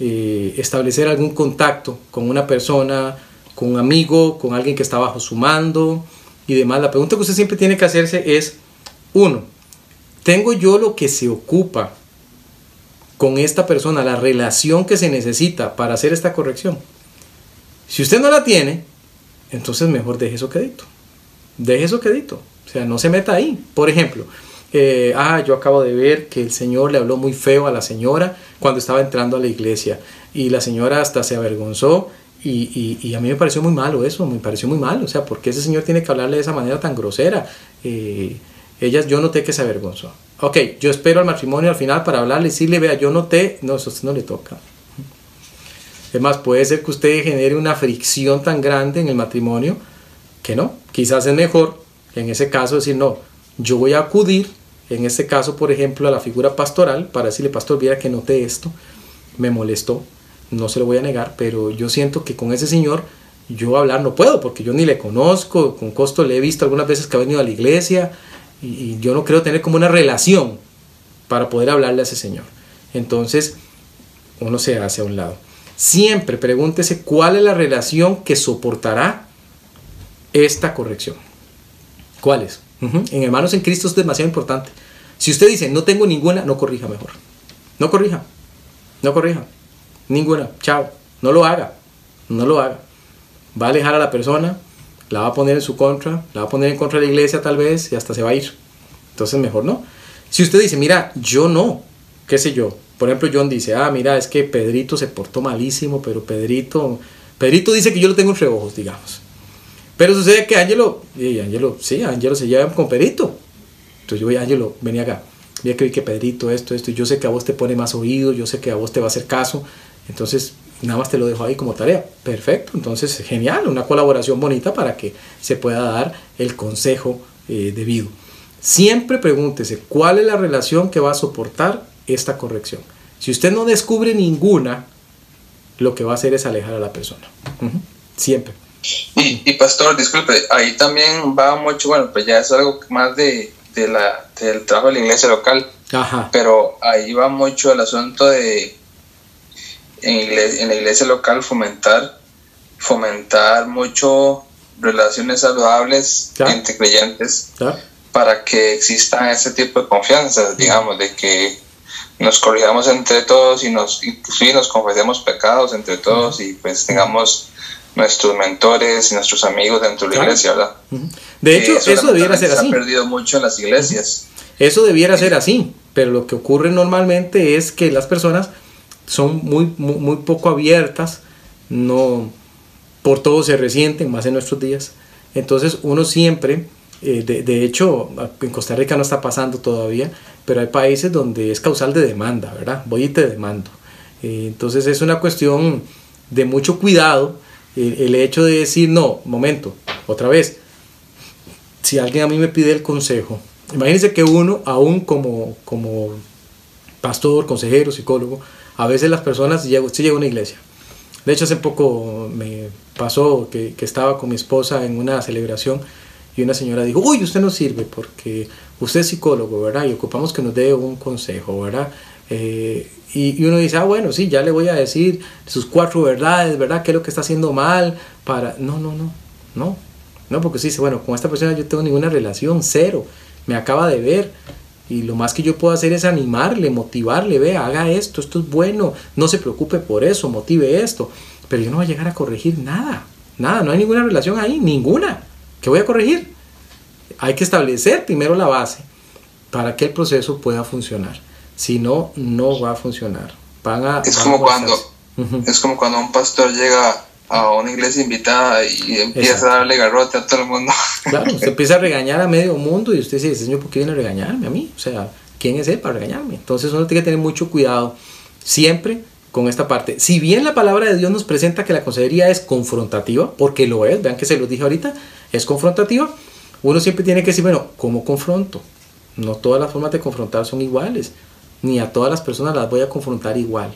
eh, establecer algún contacto con una persona, con un amigo, con alguien que está bajo su mando y demás, la pregunta que usted siempre tiene que hacerse es, uno, ¿tengo yo lo que se ocupa con esta persona, la relación que se necesita para hacer esta corrección? Si usted no la tiene, entonces mejor deje eso quedito. Deje eso quedito. O sea, no se meta ahí. Por ejemplo, eh, ah, yo acabo de ver que el Señor le habló muy feo a la señora cuando estaba entrando a la iglesia y la señora hasta se avergonzó y, a mí me pareció muy malo eso, me pareció muy malo, o sea, ¿por qué ese señor tiene que hablarle de esa manera tan grosera? Eh, ellas, yo noté que se avergonzó. Ok, yo espero al matrimonio al final para hablarle y decirle, vea, yo noté, no, eso no le toca. Es más, puede ser que usted genere una fricción tan grande en el matrimonio que no, quizás es mejor en ese caso decir, no, yo voy a acudir, en este caso, por ejemplo, a la figura pastoral para decirle, pastor, viera que noté esto, me molestó, no se lo voy a negar, pero yo siento que con ese señor yo hablar no puedo, porque yo ni le conozco, con costo le he visto algunas veces que ha venido a la iglesia y, yo no creo tener como una relación para poder hablarle a ese señor. Entonces, uno se hace a un lado. Siempre pregúntese cuál es la relación que soportará esta corrección. ¿Cuál es? En hermanos en Cristo es demasiado importante. Si usted dice no tengo ninguna, no corrija mejor. No corrija. No corrija. Ninguna. Chao. No lo haga. No lo haga. Va a alejar a la persona, la va a poner en su contra, la va a poner en contra de la iglesia tal vez y hasta se va a ir. Entonces mejor no. Si usted dice, mira, yo no, qué sé yo. Por ejemplo, John dice, ah, mira, es que Pedrito se portó malísimo, pero Pedrito, Pedrito dice que yo lo tengo entre ojos, digamos. Pero sucede que Ángelo, y Ángelo, sí, Ángelo se lleva con Pedrito. Entonces yo voy, Ángelo, vení acá. Mira que vi que Pedrito, esto, esto, y yo sé que a vos te pone más oído, yo sé que a vos te va a hacer caso. Entonces, nada más te lo dejo ahí como tarea. Perfecto, entonces genial, una colaboración bonita para que se pueda dar el consejo eh, debido. Siempre pregúntese cuál es la relación que va a soportar esta corrección. Si usted no descubre ninguna, lo que va a hacer es alejar a la persona. Siempre. Y, pastor, disculpe, ahí también va mucho, bueno, pues ya es algo más de, la, del trabajo de la iglesia local, pero ahí va mucho el asunto de en, la iglesia local fomentar, fomentar mucho relaciones saludables entre creyentes para que exista ese tipo de confianza, digamos, de que nos corrijamos entre todos y nos, nos confesemos pecados entre todos y pues tengamos nuestros mentores y nuestros amigos dentro de la iglesia, ¿verdad? De hecho, eso, debiera ser así. Se ha perdido mucho en las iglesias. Eso debiera ser así, pero lo que ocurre normalmente es que las personas son muy, muy, poco abiertas, no por todo se resienten, más en nuestros días. Entonces uno siempre, eh, de, hecho, en Costa Rica no está pasando todavía, pero hay países donde es causal de demanda, ¿verdad? Voy y te demando. Eh, entonces es una cuestión de mucho cuidado el, hecho de decir, no, momento, otra vez, si alguien a mí me pide el consejo, imagínense que uno, aún como, como pastor, consejero, psicólogo, a veces las personas, llega, llega a una iglesia. De hecho, hace poco me pasó que, que, estaba con mi esposa en una celebración y una señora dijo, uy, usted no sirve porque usted es psicólogo, ¿verdad? Y ocupamos que nos dé un consejo, ¿verdad? Eh, y, y, uno dice, ah, bueno, sí, ya le voy a decir sus cuatro verdades, ¿verdad? ¿Qué es lo que está haciendo mal? Para... No, no, no, no. No, porque sí dice, bueno, con esta persona yo tengo ninguna relación, cero. Me acaba de ver y lo más que yo puedo hacer es animarle, motivarle, vea, haga esto, esto es bueno, no se preocupe por eso, motive esto. Pero yo no voy a llegar a corregir nada, nada, no hay ninguna relación ahí, ninguna. ¿Qué voy a corregir? Hay que establecer primero la base para que el proceso pueda funcionar. Si no, no va a funcionar. es, como cuando, es como cuando un pastor llega a una iglesia invitada y empieza a darle garrote a todo el mundo. Claro, usted empieza a regañar a medio mundo y usted dice, Señor, ¿por qué viene a regañarme a mí? O sea, ¿quién es él para regañarme? Entonces uno tiene que tener mucho cuidado siempre con esta parte. Si bien la palabra de Dios nos presenta que la consejería es confrontativa, porque lo es, vean que se lo dije ahorita, es confrontativa, uno siempre tiene que decir, bueno, ¿cómo confronto? No todas las formas de confrontar son iguales, ni a todas las personas las voy a confrontar igual.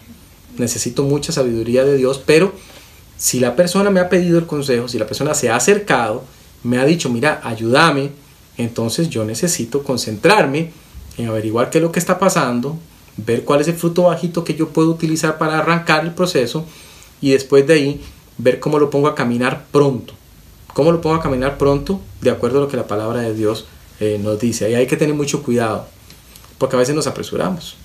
Necesito mucha sabiduría de Dios, pero si la persona me ha pedido el consejo, si la persona se ha acercado, me ha dicho, mira, ayúdame, entonces yo necesito concentrarme en averiguar qué es lo que está pasando, ver cuál es el fruto bajito que yo puedo utilizar para arrancar el proceso y después de ahí ver cómo lo pongo a caminar pronto. ¿Cómo lo pongo a caminar pronto? De acuerdo a lo que la palabra de Dios eh, nos dice. Ahí hay que tener mucho cuidado, porque a veces nos apresuramos.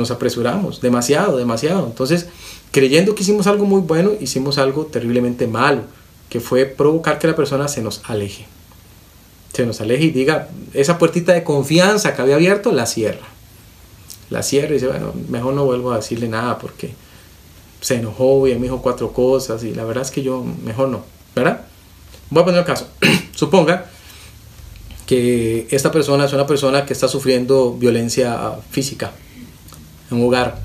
Nos apresuramos demasiado, demasiado. Entonces, creyendo que hicimos algo muy bueno, hicimos algo terriblemente malo, que fue provocar que la persona se nos aleje. Se nos aleje y diga, esa puertita de confianza que había abierto, la cierra. La cierra y dice, bueno, mejor no vuelvo a decirle nada porque se enojó y me dijo cuatro cosas y la verdad es que yo mejor no, ¿verdad? Voy a poner el caso. Suponga que esta persona es una persona que está sufriendo violencia física en un hogar,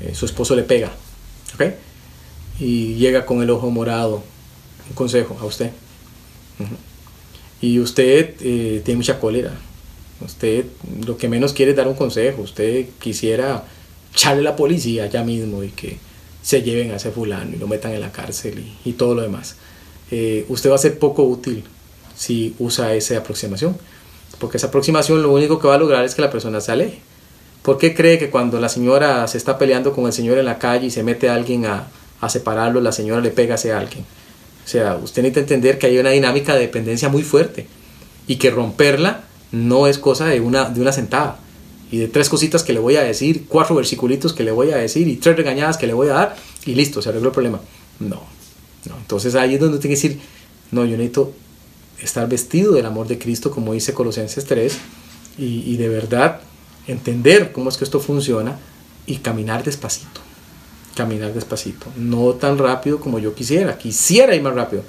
eh, su esposo le pega, y llega con el ojo morado, un consejo a usted. Y usted eh, tiene mucha cólera. Usted lo que menos quiere es dar un consejo. Usted quisiera echarle a la policía ya mismo y que se lleven a ese fulano y lo metan en la cárcel y, todo lo demás. Eh, usted va a ser poco útil si usa esa aproximación. Porque esa aproximación lo único que va a lograr es que la persona se aleje. ¿Por qué cree que cuando la señora se está peleando con el señor en la calle y se mete a alguien a, separarlo, la señora le pega a ese alguien? O sea, usted necesita entender que hay una dinámica de dependencia muy fuerte y que romperla no es cosa de una, de una sentada y de tres cositas que le voy a decir, cuatro versiculitos que le voy a decir y tres regañadas que le voy a dar y listo, se arregló el problema. No, no. Entonces ahí es donde tiene que decir, no, yo necesito estar vestido del amor de Cristo, como dice Colosenses 3, y, y de verdad entender cómo es que esto funciona y caminar despacito. Caminar despacito. No tan rápido como yo quisiera. Quisiera ir más rápido,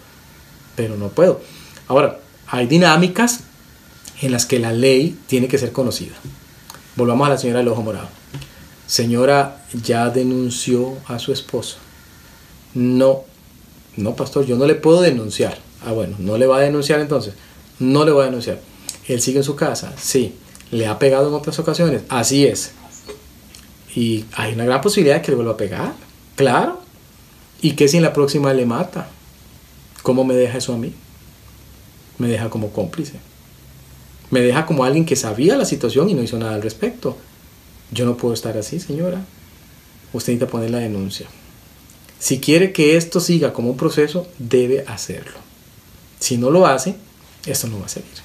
pero no puedo. Ahora, hay dinámicas en las que la ley tiene que ser conocida. Volvamos a la señora del ojo morado. Señora, ya denunció a su esposo. No, no, pastor, yo no le puedo denunciar. Ah, bueno, no le va a denunciar entonces. No le va a denunciar. Él sigue en su casa, sí le ha pegado en otras ocasiones. Así es. Y hay una gran posibilidad de que le vuelva a pegar. Claro. ¿Y qué si en la próxima le mata? ¿Cómo me deja eso a mí? Me deja como cómplice. Me deja como alguien que sabía la situación y no hizo nada al respecto. Yo no puedo estar así, señora. Usted necesita poner la denuncia. Si quiere que esto siga como un proceso, debe hacerlo. Si no lo hace, esto no va a seguir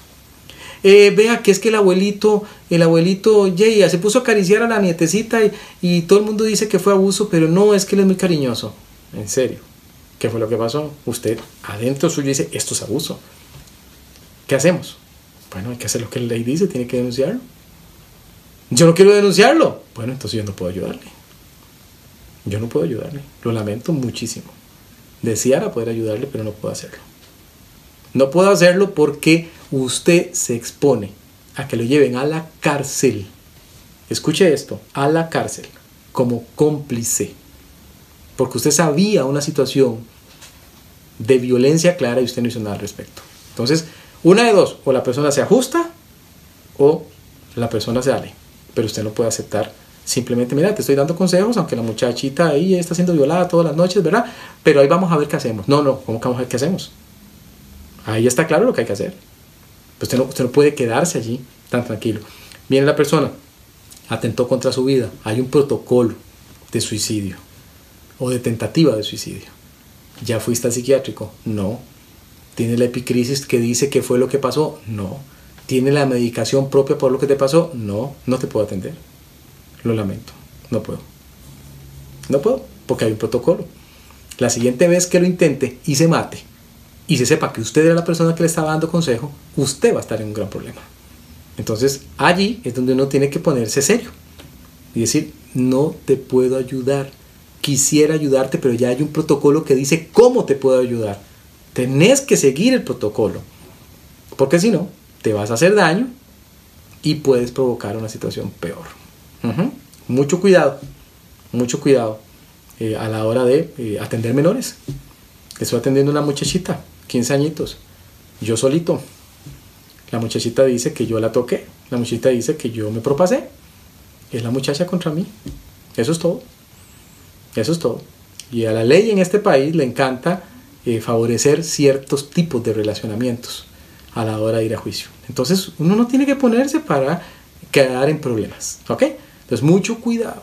eh, vea que es que el abuelito, el abuelito Jay se puso a acariciar a la nietecita y, todo el mundo dice que fue abuso, pero no, es que él es muy cariñoso. En serio. ¿Qué fue lo que pasó? Usted adentro suyo dice, esto es abuso. ¿Qué hacemos? Bueno, hay que hacer lo que la ley dice, tiene que denunciarlo. Yo no quiero denunciarlo. Bueno, entonces yo no puedo ayudarle. Yo no puedo ayudarle. Lo lamento muchísimo. Deseara poder ayudarle, pero no puedo hacerlo. No puedo hacerlo porque usted se expone a que lo lleven a la cárcel. Escuche esto, a la cárcel como cómplice. Porque usted sabía una situación de violencia clara y usted no hizo nada al respecto. Entonces, una de dos, o la persona se ajusta o la persona sale. Pero usted no puede aceptar simplemente, mira, te estoy dando consejos, aunque la muchachita ahí está siendo violada todas las noches, ¿verdad? Pero ahí vamos a ver qué hacemos. No, no, ¿cómo que vamos a ver qué hacemos? Ahí está claro lo que hay que hacer. Pues usted no, puede quedarse allí tan tranquilo. Viene la persona, atentó contra su vida. Hay un protocolo de suicidio o de tentativa de suicidio. ¿Ya fuiste al psiquiátrico? No. ¿Tiene la epicrisis que dice que fue lo que pasó? No. ¿Tiene la medicación propia por lo que te pasó? No, no te puedo atender. Lo lamento, no puedo. No puedo, porque hay un protocolo. La siguiente vez que lo intente y se mate, y se sepa que usted era la persona que le estaba dando consejo, usted va a estar en un gran problema. Entonces allí es donde uno tiene que ponerse serio y decir, no te puedo ayudar, quisiera ayudarte, pero ya hay un protocolo que dice cómo te puedo ayudar. Tenés que seguir el protocolo, porque si no, te vas a hacer daño y puedes provocar una situación peor. Mucho cuidado, mucho cuidado eh, a la hora de eh, atender menores. Estoy atendiendo una muchachita 15 añitos, yo solito. La muchachita dice que yo la toqué, la muchachita dice que yo me propasé. Es la muchacha contra mí. Eso es todo. Eso es todo. Y a la ley en este país le encanta eh, favorecer ciertos tipos de relacionamientos a la hora de ir a juicio. Entonces uno no tiene que ponerse para quedar en problemas. ¿Ok? Entonces mucho cuidado.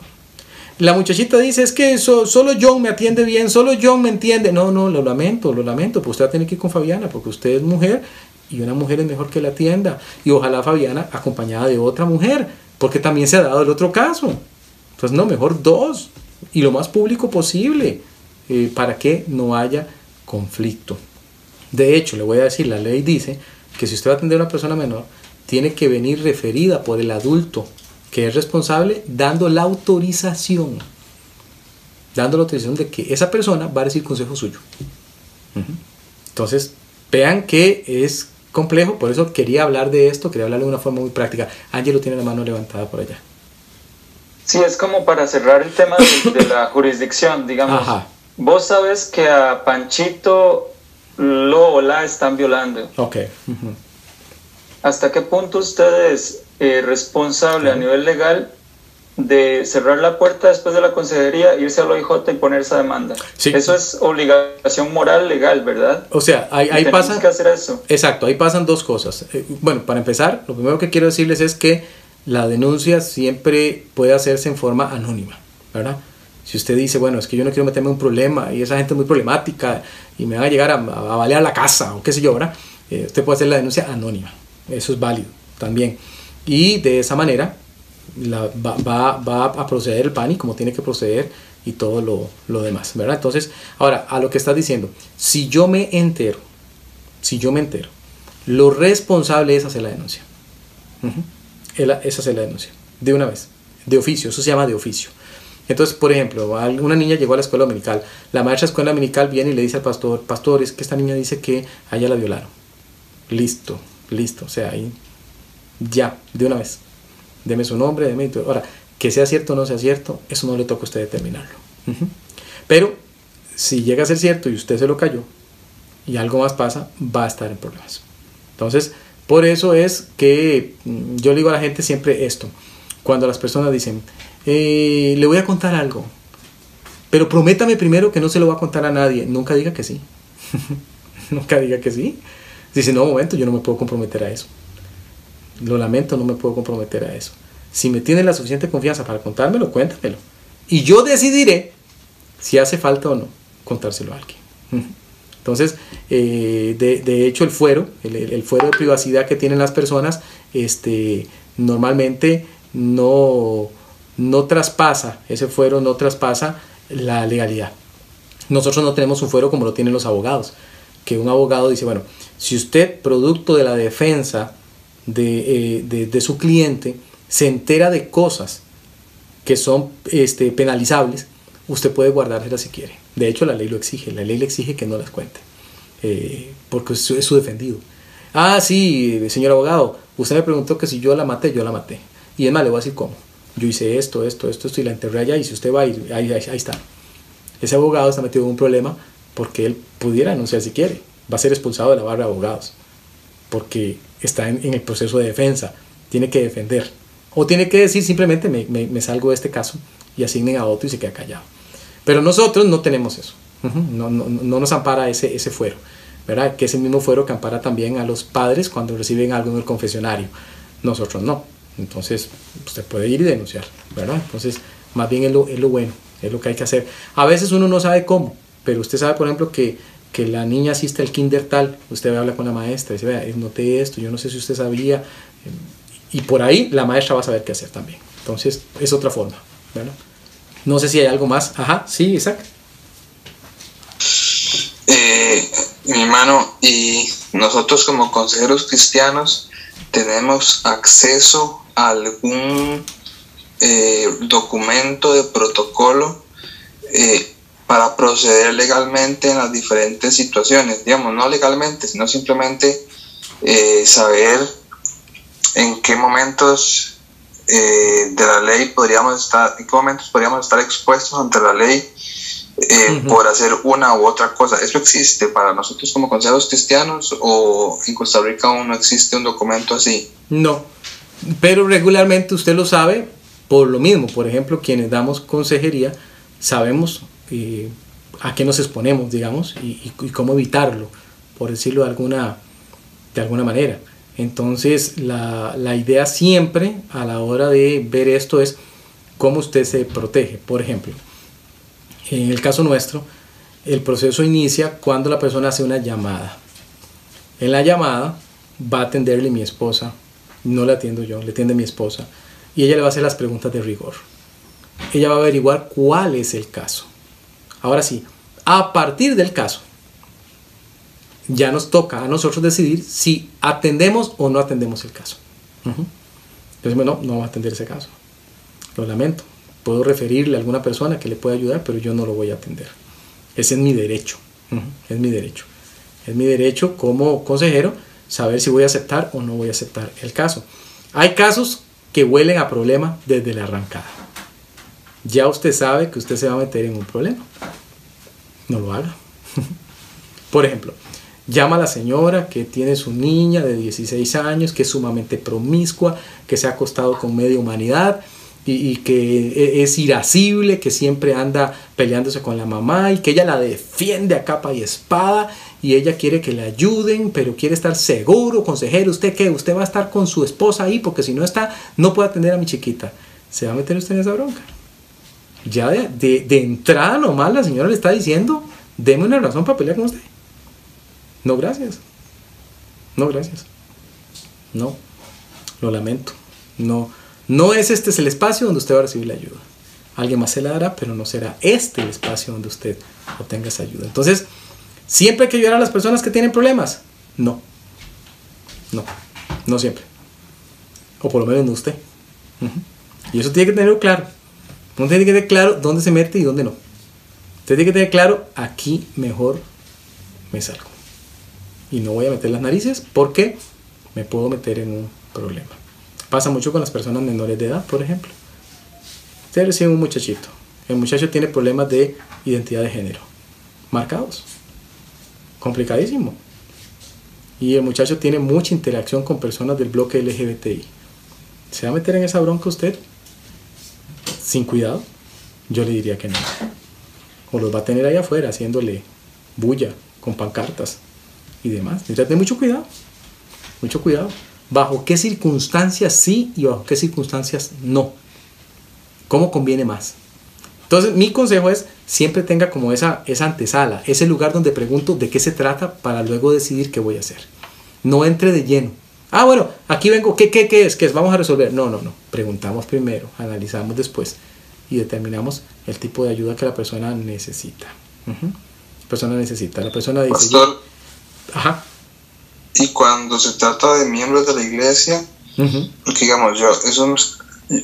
La muchachita dice, es que solo John me atiende bien, solo John me entiende. No, no, lo lamento, lo lamento, pues usted va a tener que ir con Fabiana, porque usted es mujer y una mujer es mejor que la atienda. Y ojalá Fabiana acompañada de otra mujer, porque también se ha dado el otro caso. Entonces, no, mejor dos, y lo más público posible, eh, para que no haya conflicto. De hecho, le voy a decir, la ley dice que si usted va a atender a una persona menor, tiene que venir referida por el adulto que es responsable dando la autorización, dando la autorización de que esa persona va a recibir consejo suyo. Entonces, vean que es complejo, por eso quería hablar de esto, quería hablar de una forma muy práctica. Ángelo tiene la mano levantada por allá. Sí, es como para cerrar el tema de, la jurisdicción, digamos. Vos sabes que a Panchito lo o la están violando. Ok. ¿hasta qué punto usted es eh, responsable a nivel legal de cerrar la puerta después de la consejería, irse al OIJ y poner esa demanda. Eso es obligación moral legal, ¿verdad? O sea, ahí, ahí pasa... que hacer eso. Exacto, ahí pasan dos cosas. Eh, bueno, para empezar, lo primero que quiero decirles es que la denuncia siempre puede hacerse en forma anónima, ¿verdad? Si usted dice, bueno, es que yo no quiero meterme en un problema y esa gente es muy problemática y me van a llegar a, a balear la casa o qué sé yo, ¿verdad? Eh, usted puede hacer la denuncia anónima. Eso es válido también. Y de esa manera va, va, a proceder el PANI como tiene que proceder y todo lo, lo, demás, ¿verdad? Entonces, ahora, a lo que estás diciendo, si yo me entero, si yo me entero, lo responsable es hacer la denuncia. Es hacer la denuncia, de una vez, de oficio, eso se llama de oficio. Entonces, por ejemplo, una niña llegó a la escuela dominical, la maestra de escuela dominical viene y le dice al pastor, pastor, es que esta niña dice que a ella la violaron. Listo, listo, o sea, ahí, ya, de una vez deme su nombre, deme Ahora, que sea cierto o no sea cierto, eso no le toca a usted determinarlo. Pero si llega a ser cierto y usted se lo cayó y algo más pasa, va a estar en problemas. Entonces, por eso es que mm, yo le digo a la gente siempre esto. Cuando las personas dicen, eh, le voy a contar algo, pero prométame primero que no se lo va a contar a nadie. Nunca diga que sí. Nunca diga que sí. Dice, no, momento, yo no me puedo comprometer a eso. Lo lamento, no me puedo comprometer a eso. Si me tiene la suficiente confianza para contármelo, cuéntamelo. Y yo decidiré si hace falta o no contárselo a alguien. Entonces, eh, de, hecho, el fuero, el, fuero de privacidad que tienen las personas, este, normalmente no, no traspasa, ese fuero no traspasa la legalidad. Nosotros no tenemos un fuero como lo tienen los abogados, que un abogado dice, bueno, si usted, producto de la defensa eh, de, su cliente se entera de cosas que son este, penalizables, usted puede guardárselas si quiere. De hecho, la ley lo exige. La ley le exige que no las cuente. Eh, porque es su, defendido. Ah, sí, señor abogado, usted me preguntó que si yo la maté, yo la maté. Y es más, le voy a decir cómo. Yo hice esto, esto, esto, esto y la enterré allá. Y si usted va, ahí, ahí, ahí está. Ese abogado está metido en un problema porque él pudiera anunciar si quiere. Va a ser expulsado de la barra de abogados. Porque está en, el proceso de defensa, tiene que defender. O tiene que decir simplemente me, me, salgo de este caso y asignen a otro y se queda callado. Pero nosotros no tenemos eso. no, no, no, nos ampara ese, ese fuero. ¿verdad? Que es el mismo fuero que ampara también a los padres cuando reciben algo en el confesionario. Nosotros no. Entonces, usted puede ir y denunciar. ¿verdad? Entonces, más bien es lo, es lo bueno, es lo que hay que hacer. A veces uno no sabe cómo, pero usted sabe, por ejemplo, que que la niña asiste al kinder tal, usted habla con la maestra, dice, vea, noté esto, yo no sé si usted sabía, y por ahí la maestra va a saber qué hacer también. Entonces, es otra forma, ¿verdad? No sé si hay algo más. Ajá, sí, Isaac. Eh, mi hermano, y nosotros como consejeros cristianos tenemos acceso a algún eh, documento de protocolo eh, para proceder legalmente en las diferentes situaciones, digamos, no legalmente, sino simplemente eh, saber en qué momentos eh, de la ley podríamos estar, en qué momentos podríamos estar expuestos ante la ley eh, por hacer una u otra cosa. ¿Eso existe para nosotros como consejos cristianos o en Costa Rica aún no existe un documento así? No, pero regularmente usted lo sabe por lo mismo. Por ejemplo, quienes damos consejería sabemos eh, a qué nos exponemos, digamos, y, cómo evitarlo, por decirlo de alguna, de alguna manera. Entonces, la, la, idea siempre a la hora de ver esto es cómo usted se protege. Por ejemplo, en el caso nuestro, el proceso inicia cuando la persona hace una llamada. En la llamada va a atenderle mi esposa, no la atiendo yo, le atiende mi esposa, y ella le va a hacer las preguntas de rigor. Ella va a averiguar cuál es el caso. Ahora sí, a partir del caso, ya nos toca a nosotros decidir si atendemos o no atendemos el caso. Entonces, bueno, no vamos a atender ese caso. Lo lamento. Puedo referirle a alguna persona que le pueda ayudar, pero yo no lo voy a atender. Ese es mi derecho. Es mi derecho. Es mi derecho como consejero saber si voy a aceptar o no voy a aceptar el caso. Hay casos que huelen a problema desde la arrancada ya usted sabe que usted se va a meter en un problema. No lo haga. Por ejemplo, Llama a la señora que tiene su niña de 16 años, que es sumamente promiscua, que se ha acostado con media humanidad y, que e, es irascible, que siempre anda peleándose con la mamá y que ella la defiende a capa y espada y ella quiere que le ayuden, pero quiere estar seguro, consejero, ¿usted qué? Usted va a estar con su esposa ahí porque si no está, no puede atender a mi chiquita. ¿Se va a meter usted en esa bronca? Ya de, de, de entrada nomás la señora le está diciendo, deme una razón para pelear con usted. No, gracias. No, gracias. No. Lo lamento. No. No es este el espacio donde usted va a recibir la ayuda. Alguien más se la dará, pero no será este el espacio donde usted obtenga esa ayuda. Entonces, ¿siempre hay que ayudar a las personas que tienen problemas? No. No. No siempre. O por lo menos no usted. Y eso tiene que tenerlo claro. Uno tiene que tener claro dónde se mete y dónde no. Usted tiene que tener claro, aquí mejor me salgo y no voy a meter las narices porque me puedo meter en un problema. Pasa mucho con las personas menores de edad, por ejemplo. Usted recibe un muchachito. El muchacho tiene problemas de identidad de género. Marcados. Complicadísimo. Y el muchacho tiene mucha interacción con personas del bloque LGBTI. ¿Se va a meter en esa bronca usted? Sin cuidado. Yo le diría que no. O los va a tener ahí afuera haciéndole bulla con pancartas y demás. Necesita tener mucho cuidado. Mucho cuidado. Bajo qué circunstancias sí y bajo qué circunstancias no. ¿Cómo conviene más? Entonces, mi consejo es siempre tenga como esa, esa antesala, ese lugar donde pregunto de qué se trata para luego decidir qué voy a hacer. No entre de lleno. Ah, bueno, aquí vengo, ¿qué, qué, qué es? ¿Qué es? Vamos a resolver. No, no, no. Preguntamos primero, analizamos después y determinamos el tipo de ayuda que la persona necesita. La persona necesita. La persona dice... Ajá. Y cuando se trata de miembros de la iglesia, porque digamos, yo, eso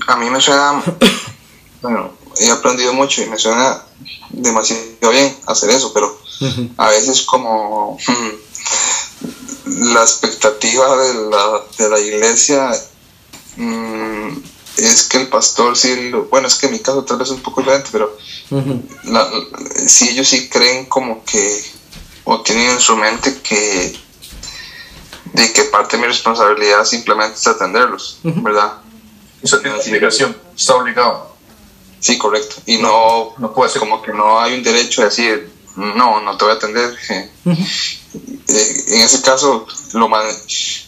a mí me suena, bueno, he aprendido mucho y me suena demasiado bien hacer eso, pero a veces como la expectativa de la, de la iglesia mm, es que el pastor sí, bueno, es que en mi caso tal vez es un poco diferente, pero si ellos sí creen como que o tienen en su mente que de que parte de mi responsabilidad simplemente es atenderlos, ¿verdad? Eso tiene obligación, está obligado. Sí, correcto. Y no, no, puede ser. como que no hay un derecho a decir, no, no te voy a atender. Eh, en ese caso, lo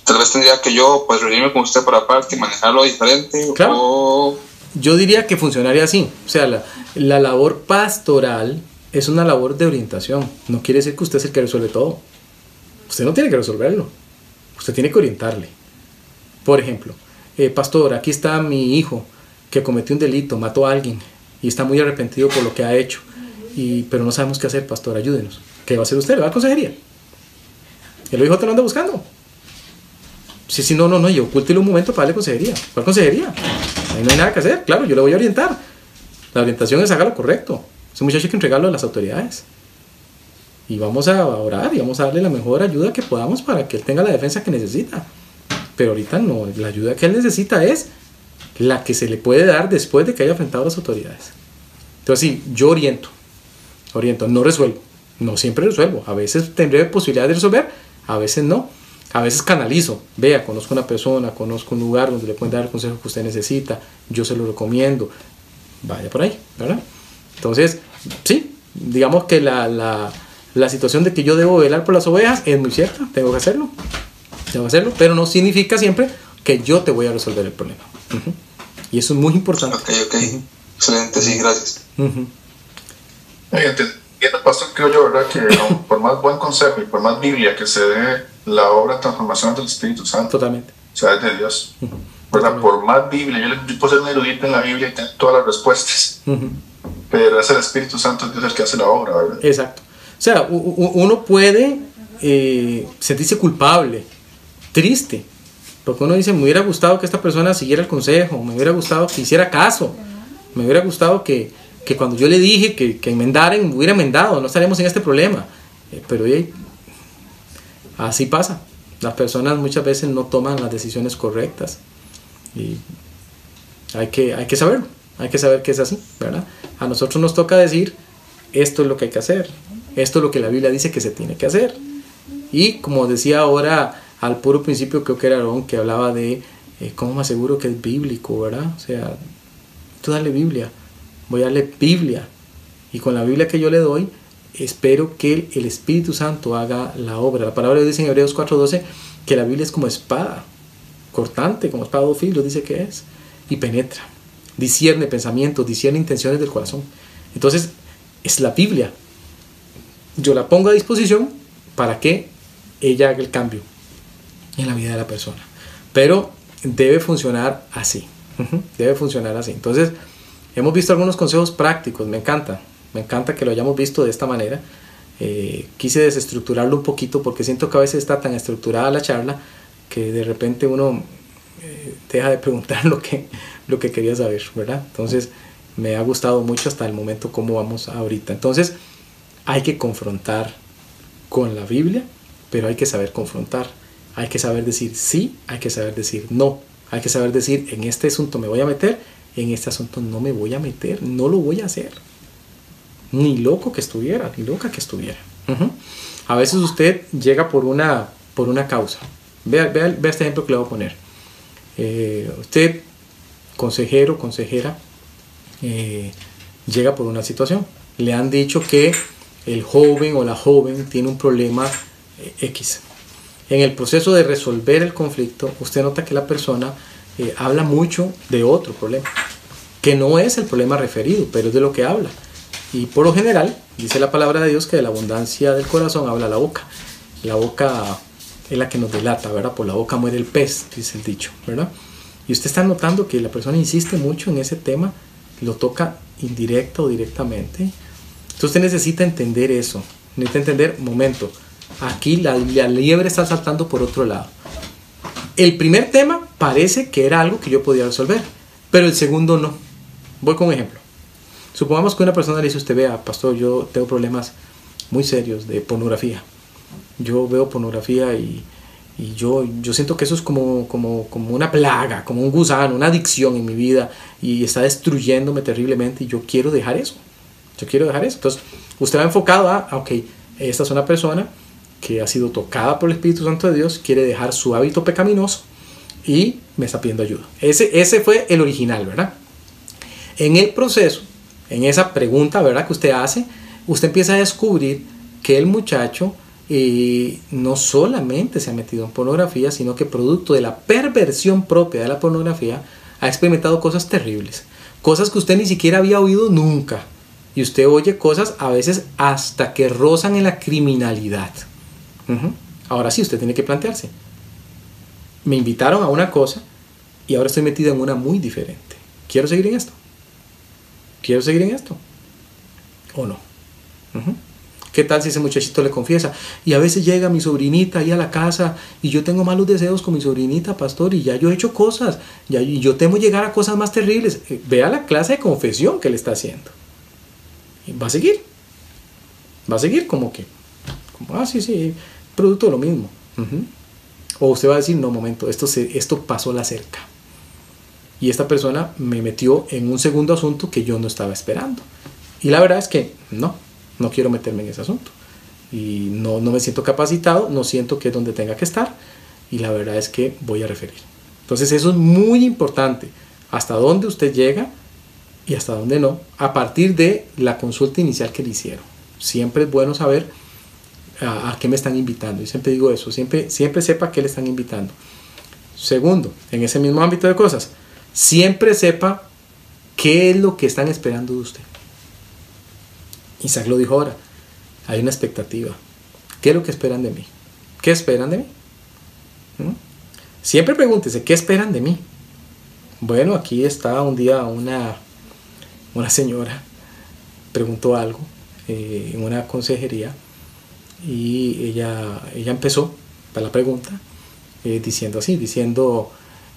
tal vez tendría que yo pues reunirme con usted por aparte y manejarlo diferente. Claro. Yo diría que funcionaría así. O sea, la, la labor pastoral es una labor de orientación. No quiere decir que usted es el que resuelve todo. Usted no tiene que resolverlo. Usted tiene que orientarle. Por ejemplo, eh, pastor, aquí está mi hijo que cometió un delito, mató a alguien y está muy arrepentido por lo que ha hecho. Y, pero no sabemos qué hacer, pastor, ayúdenos. ¿Qué va a hacer usted? ¿Le va a consejería? El hijo te lo anda buscando. Sí, sí, no, no, no, yo ocúltelo un momento para darle consejería. ¿Cuál consejería? Ahí no hay nada que hacer, claro, yo le voy a orientar. La orientación es haga lo correcto. Ese muchacho hay que entregarlo a las autoridades. Y vamos a orar y vamos a darle la mejor ayuda que podamos para que él tenga la defensa que necesita. Pero ahorita no, la ayuda que él necesita es la que se le puede dar después de que haya enfrentado a las autoridades. Entonces sí, yo oriento, oriento, no resuelvo, no siempre resuelvo. A veces tendré posibilidad de resolver, a veces no. A veces canalizo, vea, conozco una persona, conozco un lugar donde le pueden dar el consejo que usted necesita, yo se lo recomiendo, vaya por ahí, ¿verdad? Entonces, sí, digamos que la, la, la, situación de que yo debo velar por las ovejas es muy cierta, tengo que hacerlo, tengo que hacerlo, pero no significa siempre que yo te voy a resolver el problema. Y eso es muy importante. Ok, ok, excelente, sí, gracias. Entiendo, pastor, creo yo, ¿verdad? Que por más buen consejo y por más Biblia que se dé la obra de transformación del Espíritu Santo, Totalmente. o sea, es de Dios. ¿verdad? Por más Biblia, yo, yo, puedo ser un erudito en la Biblia y tener todas las respuestas pero es el Espíritu Santo Dios el que hace la obra, ¿verdad? Exacto. O sea, uno puede eh, sentirse culpable, triste, porque uno dice, me hubiera gustado que esta persona siguiera el consejo, me hubiera gustado que hiciera caso, me hubiera gustado que, que cuando yo le dije que, que enmendaran, me hubiera enmendado, no estaríamos en este problema. Eh, pero así pasa. Las personas muchas veces no toman las decisiones correctas y hay que, hay que saberlo. Hay que saber que es así, ¿verdad? A nosotros nos toca decir, esto es lo que hay que hacer, esto es lo que la Biblia dice que se tiene que hacer. Y como decía ahora al puro principio, creo que era Aaron que hablaba de eh, cómo me aseguro que es bíblico, ¿verdad? O sea, tú dale Biblia, voy a darle Biblia. Y con la Biblia que yo le doy, espero que el Espíritu Santo haga la obra. La palabra dice en Hebreos 4:12 que la Biblia es como espada, cortante, como espada de filo, dice que es, y penetra, discierne pensamientos, discierne intenciones del corazón. Entonces, es la Biblia. Yo la pongo a disposición para que ella haga el cambio en la vida de la persona. Pero debe funcionar así. Debe funcionar así. Entonces, hemos visto algunos consejos prácticos, me encanta. Me encanta que lo hayamos visto de esta manera. Eh, quise desestructurarlo un poquito porque siento que a veces está tan estructurada la charla que de repente uno eh, deja de preguntar lo que, lo que quería saber, ¿verdad? Entonces, me ha gustado mucho hasta el momento cómo vamos ahorita. Entonces, hay que confrontar con la Biblia, pero hay que saber confrontar. Hay que saber decir sí, hay que saber decir no. Hay que saber decir, en este asunto me voy a meter, en este asunto no me voy a meter, no lo voy a hacer. Ni loco que estuviera, ni loca que estuviera. A veces usted llega por una, por una causa. Vea, vea, este ejemplo que le voy a poner. Eh, usted, consejero, consejera, eh, llega por una situación. Le han dicho que el joven o la joven tiene un problema eh, X en el proceso de resolver el conflicto, usted nota que la persona eh, habla mucho de otro problema, que no es el problema referido, pero es de lo que habla. Y por lo general, dice la palabra de Dios que de la abundancia del corazón habla la boca. La boca es la que nos delata, ¿verdad? Por la boca muere el pez, dice el dicho, ¿verdad? Y usted está notando que la persona insiste mucho en ese tema, lo toca indirecto o directamente. Entonces usted necesita entender eso, necesita entender, momento, Aquí la, liebre está saltando por otro lado. El primer tema parece que era algo que yo podía resolver, pero el segundo no. Voy con un ejemplo. Supongamos que una persona le dice a usted, vea, pastor, yo tengo problemas muy serios de pornografía. Yo veo pornografía y, yo, siento que eso es como, como, una plaga, como un gusano, una adicción en mi vida y está destruyéndome terriblemente y yo quiero dejar eso. Yo quiero dejar eso. Entonces, usted va enfocado a, ok, esta es una persona que ha sido tocada por el Espíritu Santo de Dios, quiere dejar su hábito pecaminoso y me está pidiendo ayuda. Ese, ese fue el original, ¿verdad? En el proceso, en esa pregunta, ¿verdad? Que usted hace, usted empieza a descubrir que el muchacho eh, no solamente se ha metido en pornografía, sino que producto de la perversión propia de la pornografía, ha experimentado cosas terribles. Cosas que usted ni siquiera había oído nunca. Y usted oye cosas a veces hasta que rozan en la criminalidad. Ahora sí, usted tiene que plantearse. Me invitaron a una cosa y ahora estoy metido en una muy diferente. ¿Quiero seguir en esto? ¿Quiero seguir en esto? ¿O no? ¿Qué tal si ese muchachito le confiesa? Y a veces llega mi sobrinita ahí a la casa y yo tengo malos deseos con mi sobrinita, pastor, y ya yo he hecho cosas, y yo temo llegar a cosas más terribles. Eh, vea la clase de confesión que le está haciendo. va a seguir. Va a seguir como que, como, ah, sí, sí, producto de lo mismo. O usted va a decir, no, momento, esto, se, esto pasó la cerca. Y esta persona me metió en un segundo asunto que yo no estaba esperando. Y la verdad es que no, no quiero meterme en ese asunto. Y no, no me siento capacitado, no siento que es donde tenga que estar. Y la verdad es que voy a referir. Entonces eso es muy importante. Hasta dónde usted llega y hasta dónde no, a partir de la consulta inicial que le hicieron. Siempre es bueno saber a, qué me están invitando. Y siempre digo eso, siempre, siempre sepa a qué le están invitando. Segundo, en ese mismo ámbito de cosas, siempre sepa qué es lo que están esperando de usted. Isaac lo dijo ahora, hay una expectativa. ¿Qué es lo que esperan de mí? ¿Qué esperan de mí? ¿Mm? Siempre pregúntese, ¿qué esperan de mí? Bueno, aquí está un día una, una señora, preguntó algo eh, en una consejería y ella, ella empezó para la pregunta eh, diciendo así, diciendo,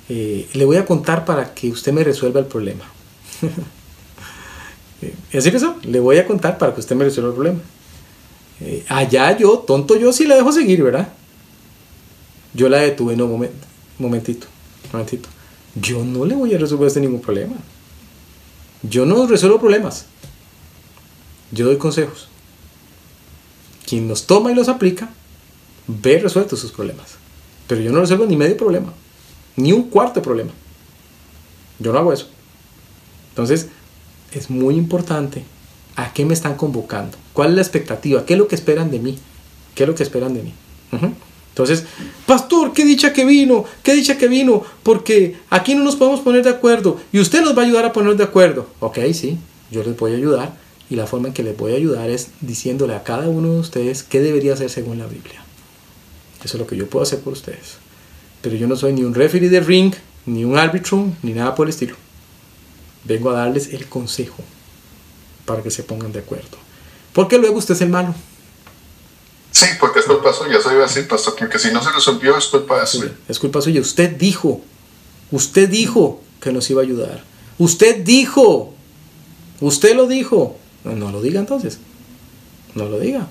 eh, le voy a contar para que usted me resuelva el problema. y así empezó, le voy a contar para que usted me resuelva el problema. Eh, allá yo, tonto yo, sí la dejo seguir, ¿verdad? Yo la detuve, no, moment, momentito, momentito. Yo no le voy a resolver este ningún problema. Yo no resuelvo problemas. Yo doy consejos quien los toma y los aplica ver resueltos sus problemas. Pero yo no resuelvo ni medio problema, ni un cuarto problema. Yo no hago eso. Entonces, es muy importante a qué me están convocando, cuál es la expectativa, qué es lo que esperan de mí, qué es lo que esperan de mí. Entonces, pastor, qué dicha que vino, qué dicha que vino, porque aquí no nos podemos poner de acuerdo y usted nos va a ayudar a poner de acuerdo. Ok, sí, yo les voy a ayudar y la forma en que les voy a ayudar es diciéndole a cada uno de ustedes qué debería hacer según la Biblia. Eso es lo que yo puedo hacer por ustedes. Pero yo no soy ni un referee de ring, ni un árbitro, ni nada por el estilo. Vengo a darles el consejo para que se pongan de acuerdo. Porque luego usted es el malo. Sí, porque es culpa suya, eso iba a decir, pastor, porque si no se resolvió es culpa suya. es culpa suya. Usted dijo, usted dijo que nos iba a ayudar. Usted dijo, usted lo dijo. No, lo diga entonces. No lo diga.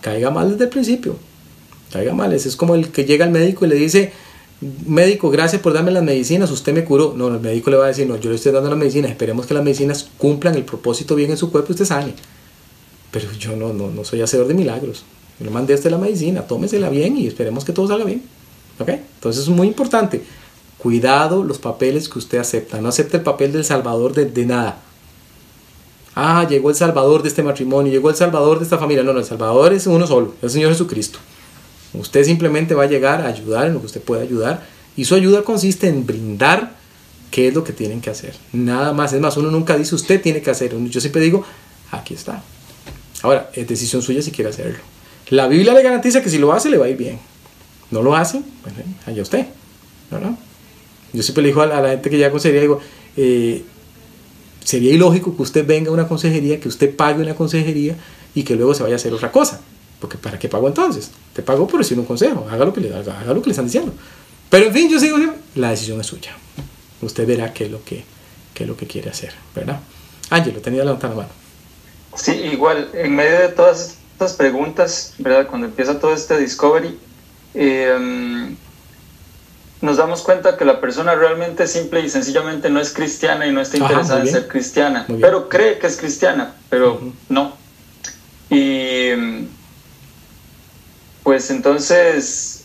Caiga mal desde el principio. Caiga mal. Es como el que llega al médico y le dice, médico, gracias por darme las medicinas, usted me curó. No, el médico le va a decir, no, yo le estoy dando las medicinas, esperemos que las medicinas cumplan el propósito bien en su cuerpo y usted sane. Pero yo no, no, no soy hacedor de milagros. Le mandé a usted la medicina, tómesela bien y esperemos que todo salga bien. ¿Ok? Entonces es muy importante. Cuidado los papeles que usted acepta. No acepte el papel del salvador de, de nada. Ah, llegó el salvador de este matrimonio, llegó el salvador de esta familia. No, no, el salvador es uno solo, el Señor Jesucristo. Usted simplemente va a llegar a ayudar en lo que usted pueda ayudar y su ayuda consiste en brindar qué es lo que tienen que hacer. Nada más. Es más, uno nunca dice usted tiene que hacer. Yo siempre digo, aquí está. Ahora, es decisión suya si quiere hacerlo. La Biblia le garantiza que si lo hace le va a ir bien. No lo hace, pues allá usted. Yo siempre le digo a la, gente que ya consejería, digo, eh, sería ilógico que usted venga a una consejería, que usted pague una consejería y que luego se vaya a hacer otra cosa. Porque ¿para qué pago entonces? Te pago por decir un consejo, haga lo que le, haga, lo que le están diciendo. Pero en fin, yo sigo, la decisión es suya. Usted verá qué es lo que, qué es lo que quiere hacer, ¿verdad? Ángelo, tenía levantada la mano. Sí, igual, en medio de todas estas preguntas, ¿verdad? Cuando empieza todo este discovery, em, nos damos cuenta que la persona realmente simple y sencillamente no es cristiana y no está interesada en ser cristiana, pero cree que es cristiana, pero no. Y pues entonces,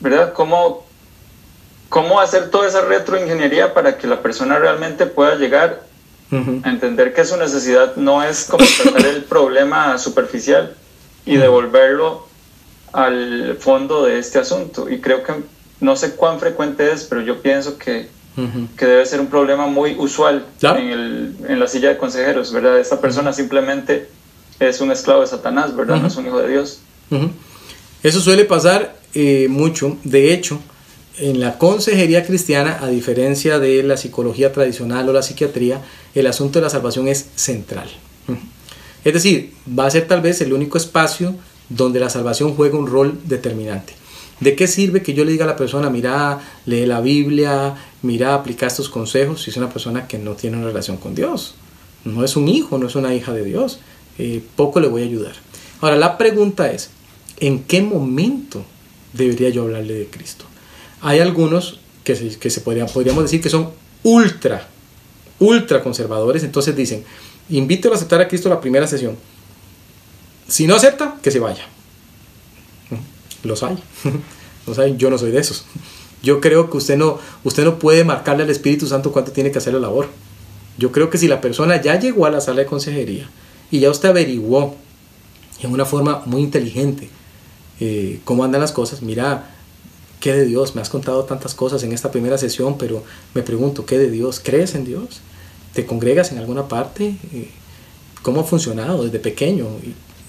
¿verdad? ¿Cómo, ¿Cómo hacer toda esa retroingeniería para que la persona realmente pueda llegar a entender que su necesidad no es como tratar el problema superficial y devolverlo al fondo de este asunto? Y creo que no sé cuán frecuente es, pero yo pienso que, que debe ser un problema muy usual en, el, en, la silla de consejeros, ¿verdad? Esta persona simplemente es un esclavo de Satanás, ¿verdad? No es un hijo de Dios. Eso suele pasar eh, mucho. De hecho, en la consejería cristiana, a diferencia de la psicología tradicional o la psiquiatría, el asunto de la salvación es central. Es decir, va a ser tal vez el único espacio donde la salvación juega un rol determinante. ¿De qué sirve que yo le diga a la persona, mira, lee la Biblia, mira, aplica estos consejos, si es una persona que no tiene una relación con Dios? No es un hijo, no es una hija de Dios. Eh, poco le voy a ayudar. Ahora, la pregunta es, ¿en qué momento debería yo hablarle de Cristo? Hay algunos que se, que se podrían, podríamos decir que son ultra, ultra conservadores, entonces dicen, invítelo a aceptar a Cristo la primera sesión. Si no acepta, que se vaya. Los hay. Yo no soy de esos. Yo creo que usted no, usted no puede marcarle al Espíritu Santo cuánto tiene que hacer la labor. Yo creo que si la persona ya llegó a la sala de consejería y ya usted averiguó en una forma muy inteligente eh, cómo andan las cosas. Mira, ¿qué de Dios? Me has contado tantas cosas en esta primera sesión, pero me pregunto, ¿qué de Dios? ¿Crees en Dios? ¿Te congregas en alguna parte? Eh, ¿Cómo ha funcionado desde pequeño?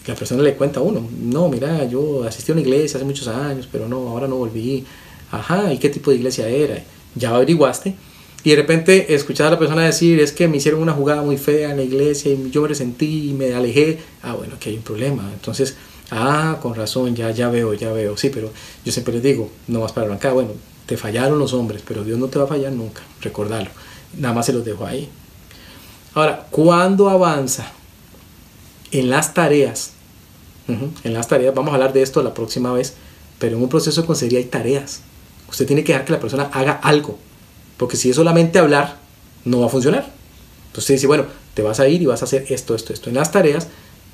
Y la persona le cuenta a uno, no, mira, yo asistí a una iglesia hace muchos años, pero no, ahora no volví. Ajá, ¿y qué tipo de iglesia era? Ya averiguaste. Y de repente escuchar a la persona decir, es que me hicieron una jugada muy fea en la iglesia y yo me resentí y me alejé. Ah, bueno, aquí hay un problema. Entonces, Ah, con razón, ya, ya veo, ya veo. Sí, pero yo siempre les digo, no vas para acá, bueno, te fallaron los hombres, pero Dios no te va a fallar nunca, recordarlo. Nada más se los dejo ahí. Ahora, cuando avanza en las tareas, en las tareas, vamos a hablar de esto la próxima vez, pero en un proceso de consejería hay tareas. Usted tiene que dejar que la persona haga algo, porque si es solamente hablar, no va a funcionar. Entonces dice, bueno, te vas a ir y vas a hacer esto, esto, esto. En las tareas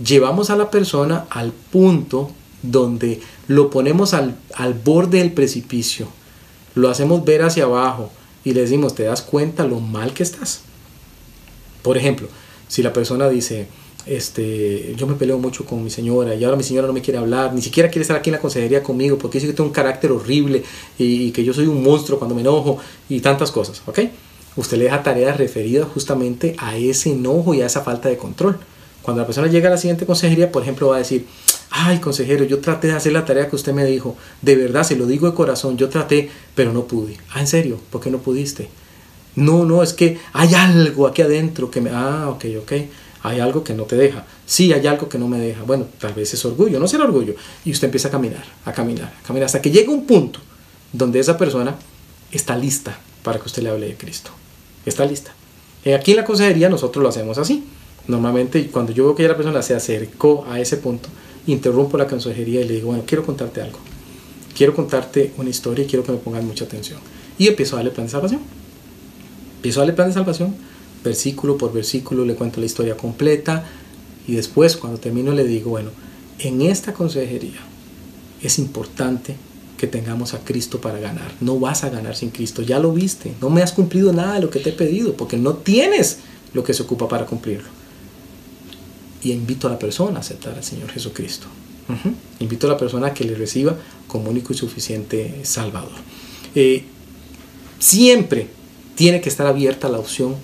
llevamos a la persona al punto donde lo ponemos al, al borde del precipicio, lo hacemos ver hacia abajo y le decimos, ¿te das cuenta lo mal que estás? Por ejemplo, si la persona dice, este, yo me peleo mucho con mi señora y ahora mi señora no me quiere hablar, ni siquiera quiere estar aquí en la consejería conmigo porque dice que tengo un carácter horrible y, que yo soy un monstruo cuando me enojo y tantas cosas, ¿ok? Usted le deja tareas referidas justamente a ese enojo y a esa falta de control. Cuando la persona llega a la siguiente consejería, por ejemplo, va a decir, ay consejero, yo traté de hacer la tarea que usted me dijo, de verdad, se lo digo de corazón, yo traté, pero no pude. Ah, ¿en serio? ¿Por qué no pudiste? No, no, es que hay algo aquí adentro que me... Ah, ok, ok hay algo que no te deja. Sí, hay algo que no me deja. Bueno, tal vez es orgullo, no será orgullo. Y usted empieza a caminar, a caminar, a caminar, hasta que llega un punto donde esa persona está lista para que usted le hable de Cristo. Está lista. Eh, aquí en la consejería nosotros lo hacemos así. Normalmente cuando yo veo que ya la persona se acercó a ese punto, interrumpo la consejería y le digo, bueno, quiero contarte algo. Quiero contarte una historia y quiero que me pongan mucha atención. Y empiezo a darle plan de salvación. Empiezo a darle plan de salvación versículo por versículo, le cuento la historia completa y después cuando termino le digo, bueno, en esta consejería es importante que tengamos a Cristo para ganar. No vas a ganar sin Cristo, ya lo viste, no me has cumplido nada de lo que te he pedido porque no tienes lo que se ocupa para cumplirlo. Y invito a la persona a aceptar al Señor Jesucristo. Invito a la persona a que le reciba como único y suficiente Salvador. Eh, siempre tiene que estar abierta la opción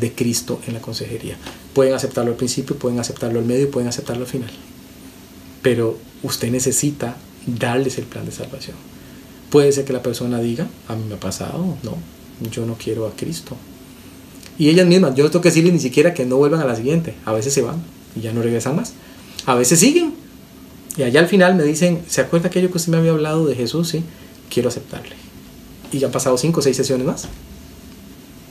de Cristo en la consejería. Pueden aceptarlo al principio, pueden aceptarlo al medio, pueden aceptarlo al final. Pero usted necesita darles el plan de salvación. Puede ser que la persona diga, a mí me ha pasado, no, yo no quiero a Cristo. Y ellas mismas, yo no tengo que decirles ni siquiera que no vuelvan a la siguiente. A veces se van y ya no regresan más. A veces siguen. Y allá al final me dicen, ¿se acuerda aquello que usted me había hablado de Jesús? Sí, quiero aceptarle. Y ya han pasado cinco o seis sesiones más.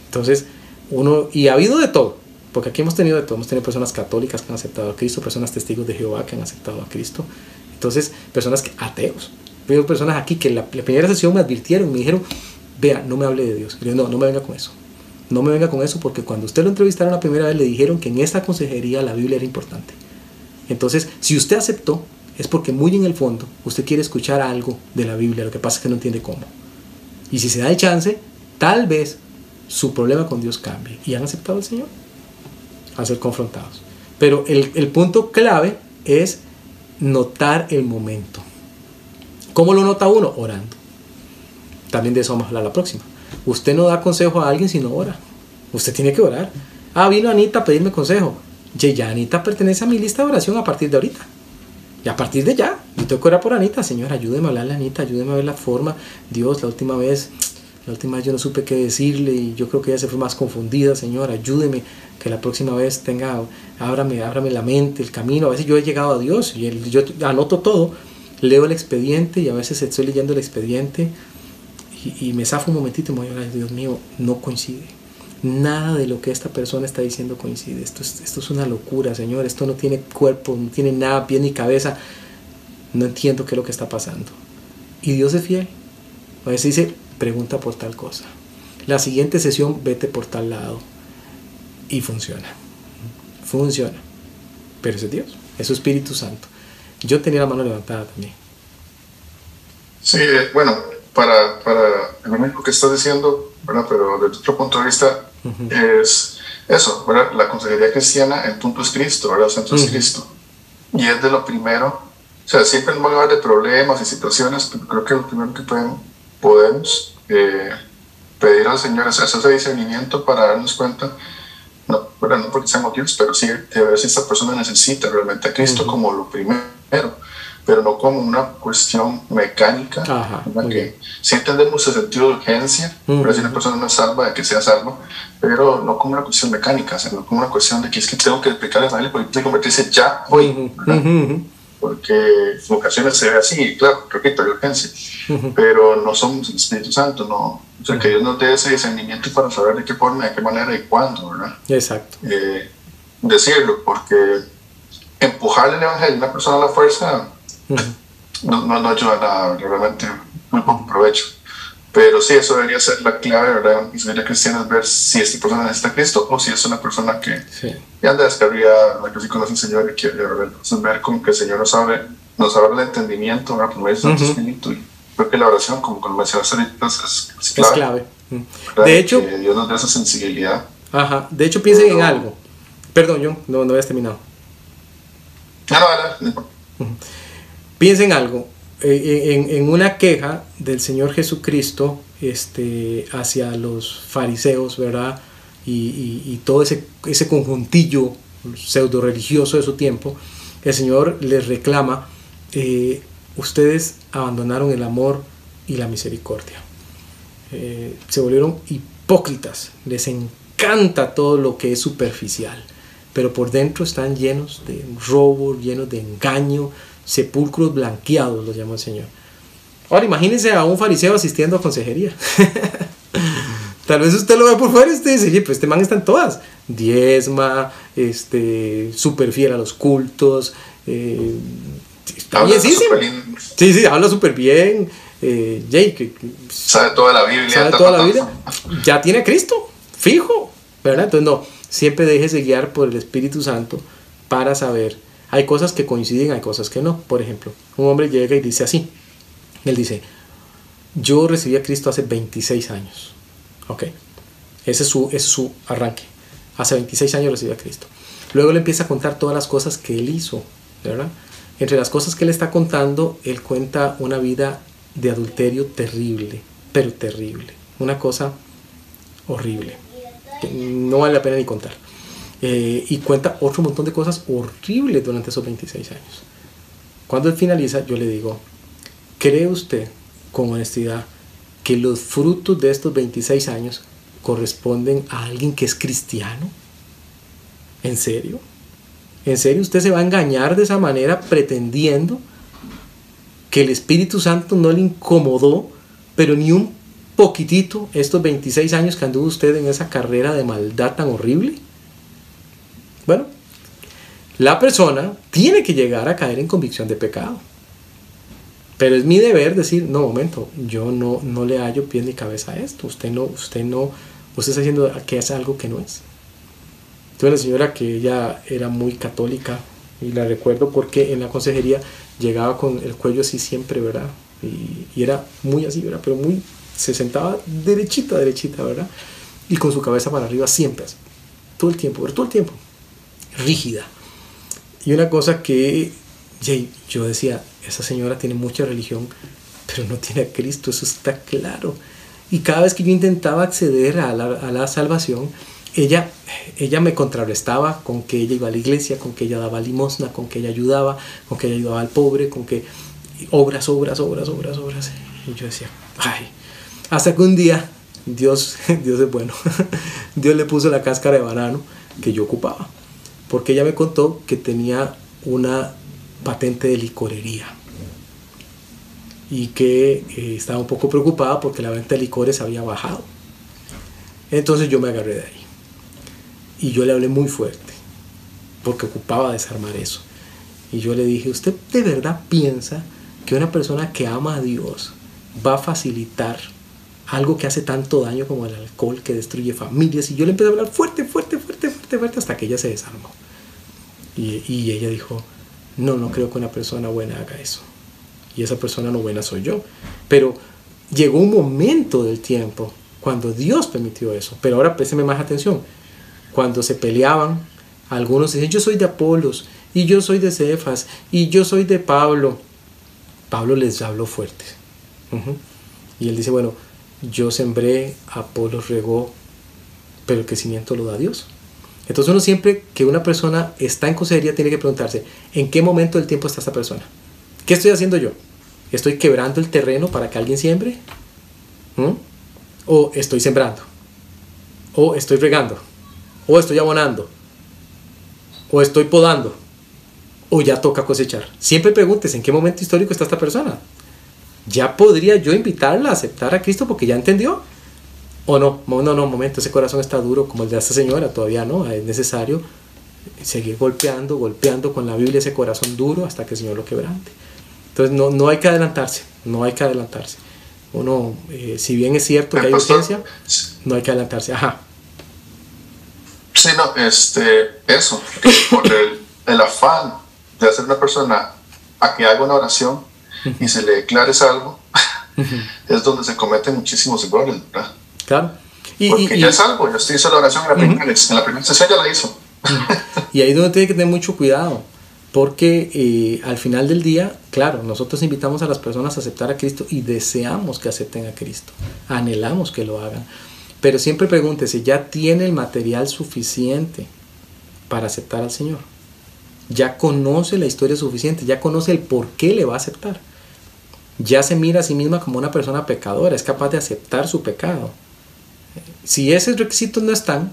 Entonces, uno, y ha habido de todo, porque aquí hemos tenido de todo, hemos tenido personas católicas que han aceptado a Cristo, personas testigos de Jehová que han aceptado a Cristo, entonces personas que, ateos, veo personas aquí que en la, primera sesión me advirtieron, me dijeron, vea, no me hable de Dios, yo, no, no me venga con eso, no me venga con eso porque cuando usted lo entrevistaron la primera vez le dijeron que en esta consejería la Biblia era importante. Entonces, si usted aceptó, es porque muy en el fondo usted quiere escuchar algo de la Biblia, lo que pasa es que no entiende cómo. Y si se da el chance, tal vez su problema con Dios cambie. Y han aceptado al Señor a ser confrontados. Pero el, el punto clave es notar el momento. ¿Cómo lo nota uno? Orando. También de eso vamos a hablar la próxima. Usted no da consejo a alguien si no ora. Usted tiene que orar. Ah, vino Anita a pedirme consejo. Ya, Anita pertenece a mi lista de oración a partir de ahorita. Y a partir de ya, yo tengo que orar por Anita. Señor, ayúdeme a hablarle a Anita, ayúdeme a ver la forma. Dios, la última vez la última vez yo no supe qué decirle y yo creo que ella se fue más confundida, Señor, ayúdeme, que la próxima vez tenga, ábrame, ábrame la mente, el camino. A veces yo he llegado a Dios y yo anoto todo, leo el expediente y a veces estoy leyendo el expediente y, me zafo un momentito y me voy a Dios mío, no coincide. Nada de lo que esta persona está diciendo coincide. Esto es, esto es una locura, Señor. Esto no tiene cuerpo, no tiene nada, pie ni cabeza. No entiendo qué es lo que está pasando. Y Dios es fiel. A veces dice, pregunta por tal cosa. La siguiente sesión, vete por tal lado. Y funciona. Funciona. Pero es Dios, es su Espíritu Santo. Yo tenía la mano levantada también. Sí, eh, bueno, para, para lo mismo que estás diciendo, pero desde otro punto de vista, es eso, la consejería cristiana, el punto es Cristo, ¿verdad? el centro es Cristo. Y es de lo primero, o sea, siempre en lugar de problemas y situaciones, pero creo que lo primero que pueden podemos eh, pedir al Señor ese discernimiento para darnos cuenta, no, bueno, no porque seamos Dios, pero sí de ver si esta persona necesita realmente a Cristo como lo primero, pero no como una cuestión mecánica, que si entendemos el sentido de urgencia, pero si una persona no es salva, de que sea salvo, pero no como una cuestión mecánica, sino como una cuestión de que es que tengo que explicarle a él porque tiene que convertirse ya hoy porque en ocasiones se ve así, claro, repito, hay urgencia, pero no somos el Espíritu Santo, no, o sea, que Dios nos dé ese discernimiento para saber de qué forma, de qué manera y cuándo, ¿verdad? Exacto. Eh, decirlo, porque empujarle el Evangelio a una persona a la fuerza no, no, no ayuda a nada, realmente muy poco provecho. Pero sí, eso debería ser la clave, ¿verdad? Y sería cristiana es ver si esta persona necesita Cristo o si es una persona que anda descarriada, la que sí conoce al Señor y quiere ver. Entonces, ver como que el Señor no sabe nos abre el entendimiento, ¿verdad? Por Santo Espíritu. Y creo que la oración, como con mencionaste ahorita, es, es clave. Es clave. De hecho, que Dios nos dé esa sensibilidad. Ajá, de hecho piensen en algo. Perdón, yo no, no habías terminado. Ah, no, no, no. Piensen algo. Eh, en, una queja del Señor Jesucristo este, hacia los fariseos, ¿verdad? Y todo ese, ese conjuntillo pseudo religioso de su tiempo, el Señor les reclama, eh, ustedes abandonaron el amor y la misericordia. Eh, se volvieron hipócritas, les encanta todo lo que es superficial, pero por dentro están llenos de robo, llenos de engaño, sepulcros blanqueados, lo llama el Señor. Ahora imagínense a un fariseo asistiendo a consejería. Tal vez usted lo ve por fuera y usted dice, pues este man está en todas. Diezma, este, súper fiel a los cultos. Eh, está Habla lindo. Sí, sí, habla súper bien. Eh, que Sabe toda la Biblia. sabe toda la vida. Ya tiene a Cristo, fijo. ¿Verdad? Entonces no, siempre déjese guiar por el Espíritu Santo para saber. Hay cosas que coinciden, hay cosas que no. Por ejemplo, un hombre llega y dice así. Él dice, yo recibí a Cristo hace 26 años. Ok. Ese es su, arranque. Hace 26 años recibí a Cristo. Luego le empieza a contar todas las cosas que él hizo, ¿verdad? Entre las cosas que él está contando, él cuenta una vida de adulterio terrible, pero terrible. Una cosa horrible. que no vale la pena ni contar. Eh, y cuenta otro montón de cosas horribles durante esos 26 años. Cuando él finaliza, yo le digo, ¿cree usted con honestidad que los frutos de estos 26 años corresponden a alguien que es cristiano? ¿En serio? ¿En serio usted se va a engañar de esa manera pretendiendo que el Espíritu Santo no le incomodó, pero ni un poquitito estos 26 años que anduvo usted en esa carrera de maldad tan horrible? Bueno, la persona tiene que llegar a caer en convicción de pecado. Pero es mi deber decir, no, momento, yo no, no le hallo pie ni cabeza a esto. Usted no, usted no, usted está haciendo que es algo que no es. Tuve una señora que ella era muy católica y la recuerdo porque en la consejería llegaba con el cuello así siempre, ¿verdad? Y, era muy así, ¿verdad? Pero muy, se sentaba derechita, derechita, ¿verdad? Y con su cabeza para arriba siempre, así, todo el tiempo, pero todo el tiempo, rígida. Y una cosa que yo decía, esa señora tiene mucha religión, pero no tiene a Cristo, eso está claro. Y cada vez que yo intentaba acceder a la, a la salvación, ella, ella me contrarrestaba con que ella iba a la iglesia, con que ella daba limosna, con que ella ayudaba, con que ella ayudaba al pobre, con que obras, obras, obras, obras, obras. Y yo decía, ay, hasta que un día Dios, Dios es bueno, Dios le puso la cáscara de banano que yo ocupaba, porque ella me contó que tenía una patente de licorería y que eh, estaba un poco preocupada porque la venta de licores había bajado. Entonces yo me agarré de ahí y yo le hablé muy fuerte porque ocupaba desarmar eso. Y yo le dije, ¿usted de verdad piensa que una persona que ama a Dios va a facilitar algo que hace tanto daño como el alcohol que destruye familias? Y yo le empecé a hablar fuerte, fuerte, fuerte, fuerte, hasta que ella se desarmó. Y, y ella dijo, no, no creo que una persona buena haga eso. Y esa persona no buena soy yo. Pero llegó un momento del tiempo cuando Dios permitió eso. Pero ahora présteme más atención. Cuando se peleaban, algunos dicen, yo soy de Apolos, y yo soy de Cefas, y yo soy de Pablo. Pablo les habló fuerte. Y él dice, bueno, yo sembré, Apolos regó, pero el crecimiento lo da Dios. Entonces uno siempre que una persona está en consejería tiene que preguntarse, ¿en qué momento del tiempo está esta persona? ¿Qué estoy haciendo yo? ¿Estoy quebrando el terreno para que alguien siembre? ¿Mm? ¿O estoy sembrando? ¿O estoy regando? ¿O estoy abonando? ¿O estoy podando? ¿O ya toca cosechar? Siempre preguntes, ¿en qué momento histórico está esta persona? ¿Ya podría yo invitarla a aceptar a Cristo porque ya entendió? ¿O no? No, no, momento, ese corazón está duro como el de esta señora, todavía no, es necesario seguir golpeando, golpeando con la Biblia ese corazón duro hasta que el Señor lo quebrante. Entonces no, no hay que adelantarse, no hay que adelantarse. Uno, eh, si bien es cierto que hay urgencia, no hay que adelantarse. Ajá. Sí, no, este, eso, por el, el afán de hacer una persona a que haga una oración y se le declare salvo, es donde se cometen muchísimos errores, ¿verdad? Claro. Y, Porque ya es salvo, ya usted hizo la oración en la, primera, en la primera sesión, ya la hizo. y ahí es donde tiene que tener mucho cuidado, porque eh, al final del día, claro, nosotros invitamos a las personas a aceptar a Cristo y deseamos que acepten a Cristo, anhelamos que lo hagan. Pero siempre pregúntese, ¿ya tiene el material suficiente para aceptar al Señor? ¿Ya conoce la historia suficiente? ¿Ya conoce el por qué le va a aceptar? ¿Ya se mira a sí misma como una persona pecadora? ¿Es capaz de aceptar su pecado? Si esos requisitos no están,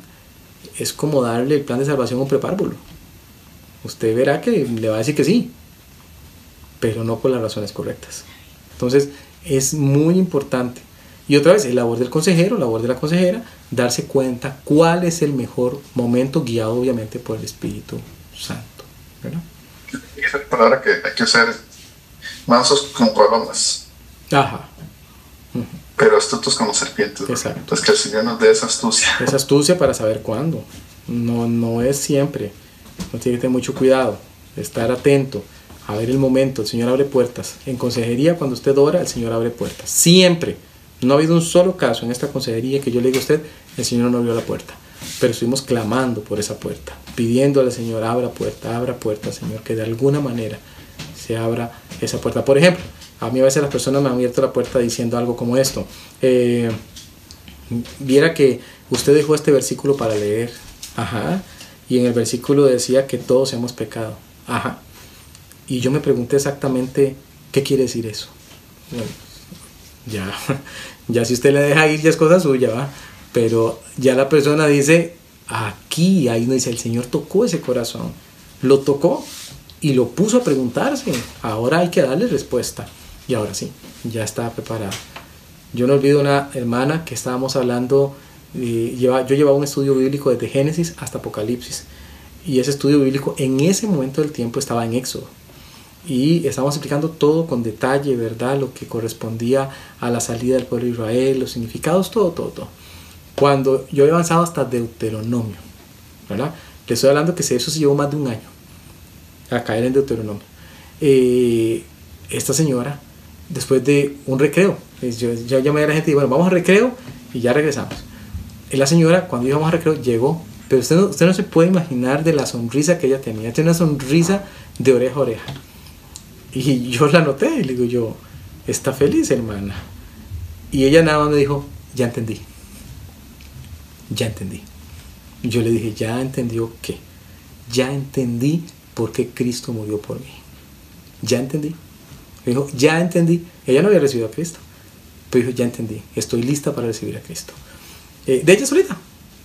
es como darle el plan de salvación a un prepárvulo. Usted verá que le va a decir que sí, pero no por las razones correctas. Entonces, es muy importante. Y otra vez, el labor del consejero, la labor de la consejera, darse cuenta cuál es el mejor momento, guiado obviamente por el Espíritu Santo. ¿verdad? Esa palabra que hay que ser mansos como palomas. Ajá pero astutos como serpientes. Exacto. Entonces que el Señor nos dé esa astucia. Esa astucia para saber cuándo. No, no es siempre. No tiene que tener mucho cuidado, estar atento, a ver el momento. El Señor abre puertas. En consejería, cuando usted ora, el Señor abre puertas. Siempre. No ha habido un solo caso en esta consejería que yo le diga a usted, el Señor no abrió la puerta. Pero estuvimos clamando por esa puerta, pidiéndole al Señor, abra puerta, abra puerta, Señor, que de alguna manera se abra esa puerta. Por ejemplo, a mí a veces las personas me han abierto la puerta diciendo algo como esto. Eh, viera que usted dejó este versículo para leer. Ajá. Y en el versículo decía que todos hemos pecado. Ajá. Y yo me pregunté exactamente qué quiere decir eso. ya, ya si usted le deja ir ya es cosa suya, ¿va? Pero ya la persona dice, aquí, ahí dice, el Señor tocó ese corazón. Lo tocó y lo puso a preguntarse. Ahora hay que darle respuesta. Y ahora sí, ya estaba preparada. Yo no olvido una hermana que estábamos hablando, eh, lleva, yo llevaba un estudio bíblico desde Génesis hasta Apocalipsis. Y ese estudio bíblico en ese momento del tiempo estaba en Éxodo. Y estábamos explicando todo con detalle, ¿verdad? Lo que correspondía a la salida del pueblo de Israel, los significados, todo, todo, todo. Cuando yo he avanzado hasta Deuteronomio, ¿verdad? Le estoy hablando que eso se llevó más de un año a caer en Deuteronomio. Eh, esta señora después de un recreo. Yo ya llamé a la gente y bueno, vamos a recreo y ya regresamos. Y la señora, cuando íbamos a recreo, llegó, pero usted no, usted no se puede imaginar de la sonrisa que ella tenía. Tiene una sonrisa de oreja a oreja. Y yo la noté y le digo yo, está feliz hermana. Y ella nada más me dijo, ya entendí. Ya entendí. Yo le dije, ya entendió qué. Ya entendí por qué Cristo murió por mí. Ya entendí. Me dijo, ya entendí. Ella no había recibido a Cristo. Pero dijo, ya entendí. Estoy lista para recibir a Cristo. Eh, de ella solita.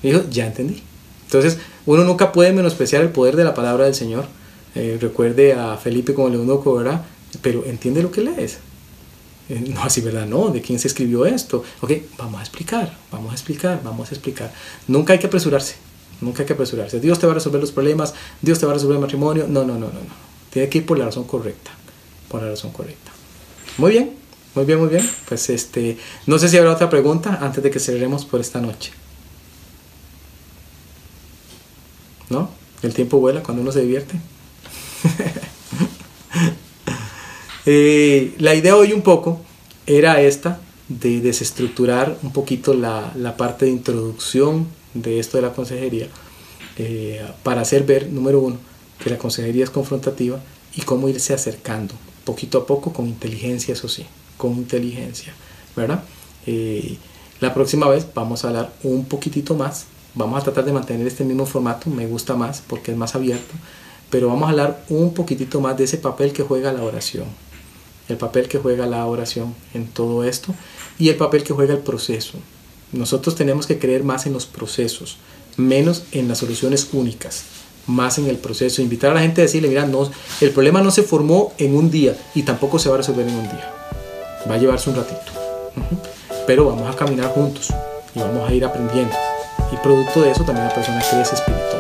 Dijo, ya entendí. Entonces, uno nunca puede menospreciar el poder de la palabra del Señor. Eh, recuerde a Felipe como eunuco, ¿verdad? Pero entiende lo que lees. Eh, no, así, ¿verdad? No, ¿de quién se escribió esto? Ok, vamos a explicar, vamos a explicar, vamos a explicar. Nunca hay que apresurarse, nunca hay que apresurarse. Dios te va a resolver los problemas, Dios te va a resolver el matrimonio. No, no, no, no, no. Tiene que ir por la razón correcta por la razón correcta. Muy bien, muy bien, muy bien. Pues este, no sé si habrá otra pregunta antes de que cerremos por esta noche. ¿No? El tiempo vuela cuando uno se divierte. Eh, la idea hoy un poco era esta, de desestructurar un poquito la, parte de introducción de esto de la consejería, eh, para hacer ver, número uno, que la consejería es confrontativa y cómo irse acercando poquito a poco, con inteligencia, eso sí, con inteligencia, ¿verdad? Eh, la próxima vez vamos a hablar un poquitito más, vamos a tratar de mantener este mismo formato, me gusta más porque es más abierto, pero vamos a hablar un poquitito más de ese papel que juega la oración, el papel que juega la oración en todo esto y el papel que juega el proceso. Nosotros tenemos que creer más en los procesos, menos en las soluciones únicas más en el proceso, invitar a la gente a decirle, mira, no, el problema no se formó en un día y tampoco se va a resolver en un día. Va a llevarse un ratito. Pero vamos a caminar juntos y vamos a ir aprendiendo. Y producto de eso también la persona crece espiritualmente.